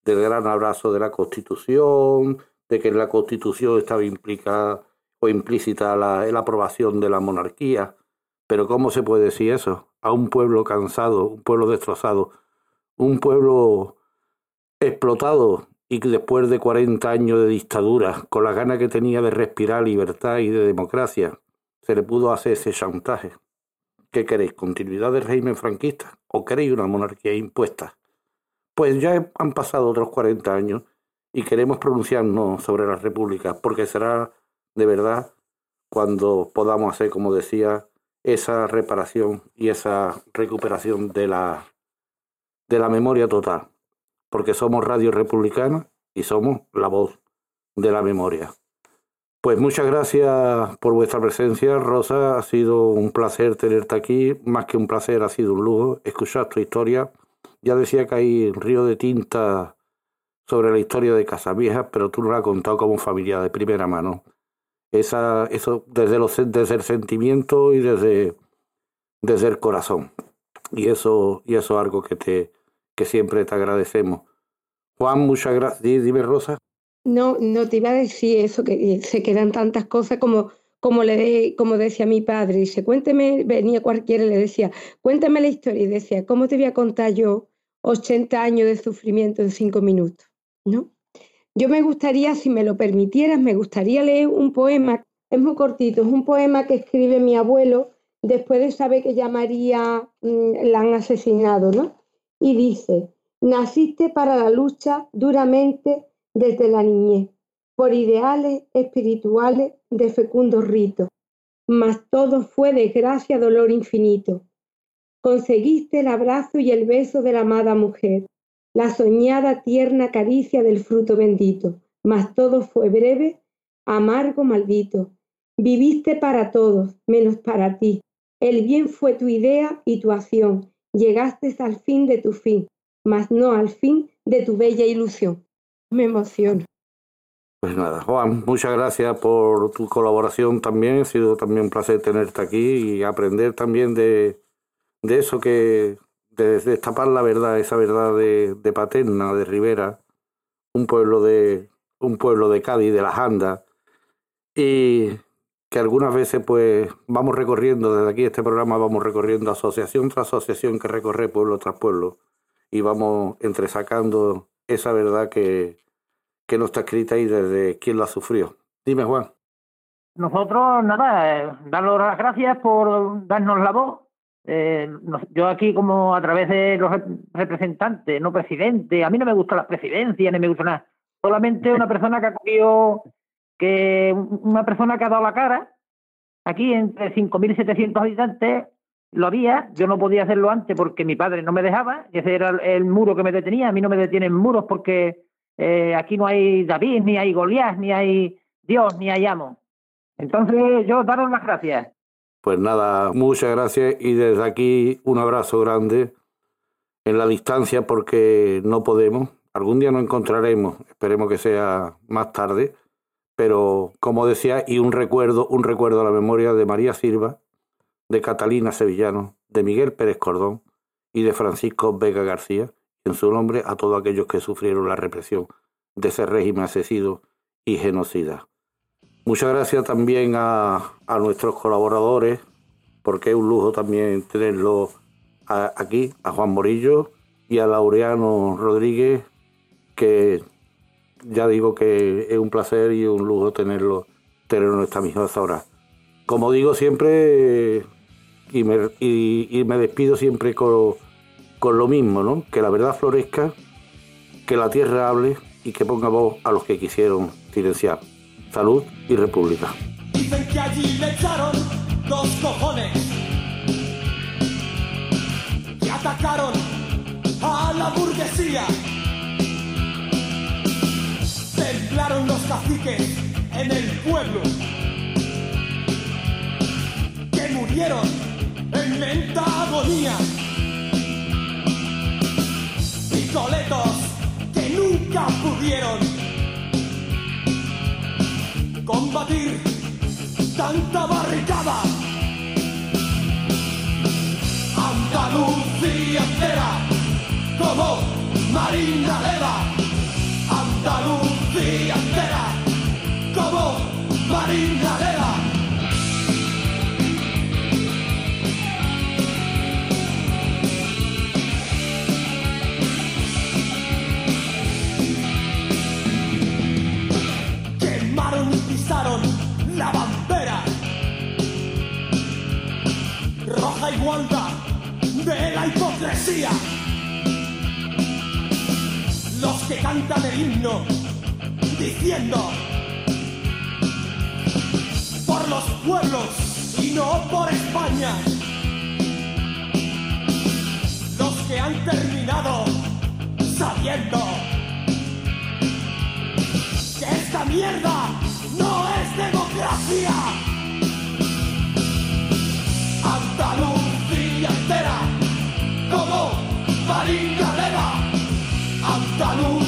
del gran abrazo de la Constitución, de que en la Constitución estaba implicada o implícita la, la aprobación de la monarquía. Pero ¿cómo se puede decir eso? A un pueblo cansado, un pueblo destrozado, un pueblo explotado y que después de 40 años de dictadura, con la gana que tenía de respirar libertad y de democracia, se le pudo hacer ese chantaje. ¿Qué queréis? ¿Continuidad del régimen franquista? ¿O queréis una monarquía impuesta? Pues ya han pasado otros 40 años y queremos pronunciarnos sobre la república, porque será de verdad cuando podamos hacer, como decía, esa reparación y esa recuperación de la, de la memoria total, porque somos Radio Republicana y somos la voz de la memoria. Pues muchas gracias por vuestra presencia, Rosa. Ha sido un placer tenerte aquí. Más que un placer, ha sido un lujo escuchar tu historia. Ya decía que hay un río de tinta sobre la historia de Casavieja, pero tú no la has contado como familia de primera mano. Esa, eso desde, los, desde el sentimiento y desde, desde el corazón. Y eso, y eso es algo que, te, que siempre te agradecemos. Juan, muchas gracias. Dime, Rosa.
No, no te iba a decir eso, que se quedan tantas cosas como, como, le, como decía mi padre. Dice, cuénteme, venía cualquiera y le decía, cuéntame la historia. Y decía, ¿cómo te voy a contar yo 80 años de sufrimiento en cinco minutos? ¿No? Yo me gustaría, si me lo permitieras, me gustaría leer un poema, es muy cortito, es un poema que escribe mi abuelo después de saber que ya María mm, la han asesinado, ¿no? Y dice, naciste para la lucha duramente desde la niñez, por ideales espirituales de fecundos ritos, mas todo fue desgracia, dolor infinito. Conseguiste el abrazo y el beso de la amada mujer, la soñada tierna caricia del fruto bendito, mas todo fue breve, amargo, maldito. Viviste para todos, menos para ti. El bien fue tu idea y tu acción. Llegaste al fin de tu fin, mas no al fin de tu bella ilusión. Me emociono.
Pues nada, Juan, muchas gracias por tu colaboración también. Ha sido también un placer tenerte aquí y aprender también de, de eso que, de destapar la verdad, esa verdad de, de, Paterna, de Rivera, un pueblo de, un pueblo de Cádiz, de las Andas, y que algunas veces pues vamos recorriendo, desde aquí este programa vamos recorriendo asociación tras asociación que recorre pueblo tras pueblo, y vamos entresacando esa verdad que, que no está escrita y desde quién la sufrió. Dime, Juan.
Nosotros, nada, eh, daros las gracias por darnos la voz. Eh, yo aquí como a través de los representantes, no presidente, a mí no me gusta la presidencia, ni me gusta nada. Solamente una persona que ha cogido, que una persona que ha dado la cara, aquí entre 5.700 habitantes, lo había, yo no podía hacerlo antes porque mi padre no me dejaba, ese era el, muro que me detenía, a mí no me detienen muros porque eh, aquí no hay David, ni hay Goliat, ni hay Dios, ni hay amo. Entonces yo daros las gracias.
Pues nada, muchas gracias y desde aquí un abrazo grande en la distancia porque no podemos. Algún día nos encontraremos, esperemos que sea más tarde, pero como decía, y un recuerdo, un recuerdo a la memoria de María Silva, de Catalina Sevillano, de Miguel Pérez Cordón y de Francisco Vega García, en su nombre a todos aquellos que sufrieron la represión de ese régimen asesino y genocida. Muchas gracias también a, nuestros colaboradores, porque es un lujo también tenerlo aquí, a Juan Morillo y a Laureano Rodríguez, que ya digo que es un placer y un lujo tenerlo, tenerlo en esta misma hora. Como digo siempre, y me, y, me despido siempre con, con, lo mismo, ¿no? Que la verdad florezca, que la tierra hable y que ponga voz a los que quisieron silenciar. Salud y república.
Dicen que allí le echaron dos cojones que atacaron a la burguesía. Temblaron los caciques en el pueblo que murieron en lenta agonía. Picoletos que nunca pudieron combatir tanta barricada. Andalucía entera, como Marina Leva. Andalucía entera, como Marina Leva. Guanta de la hipocresía. Los que cantan el himno diciendo por los pueblos y no por España. Los que han terminado sabiendo que esta mierda no es democracia. Andalucía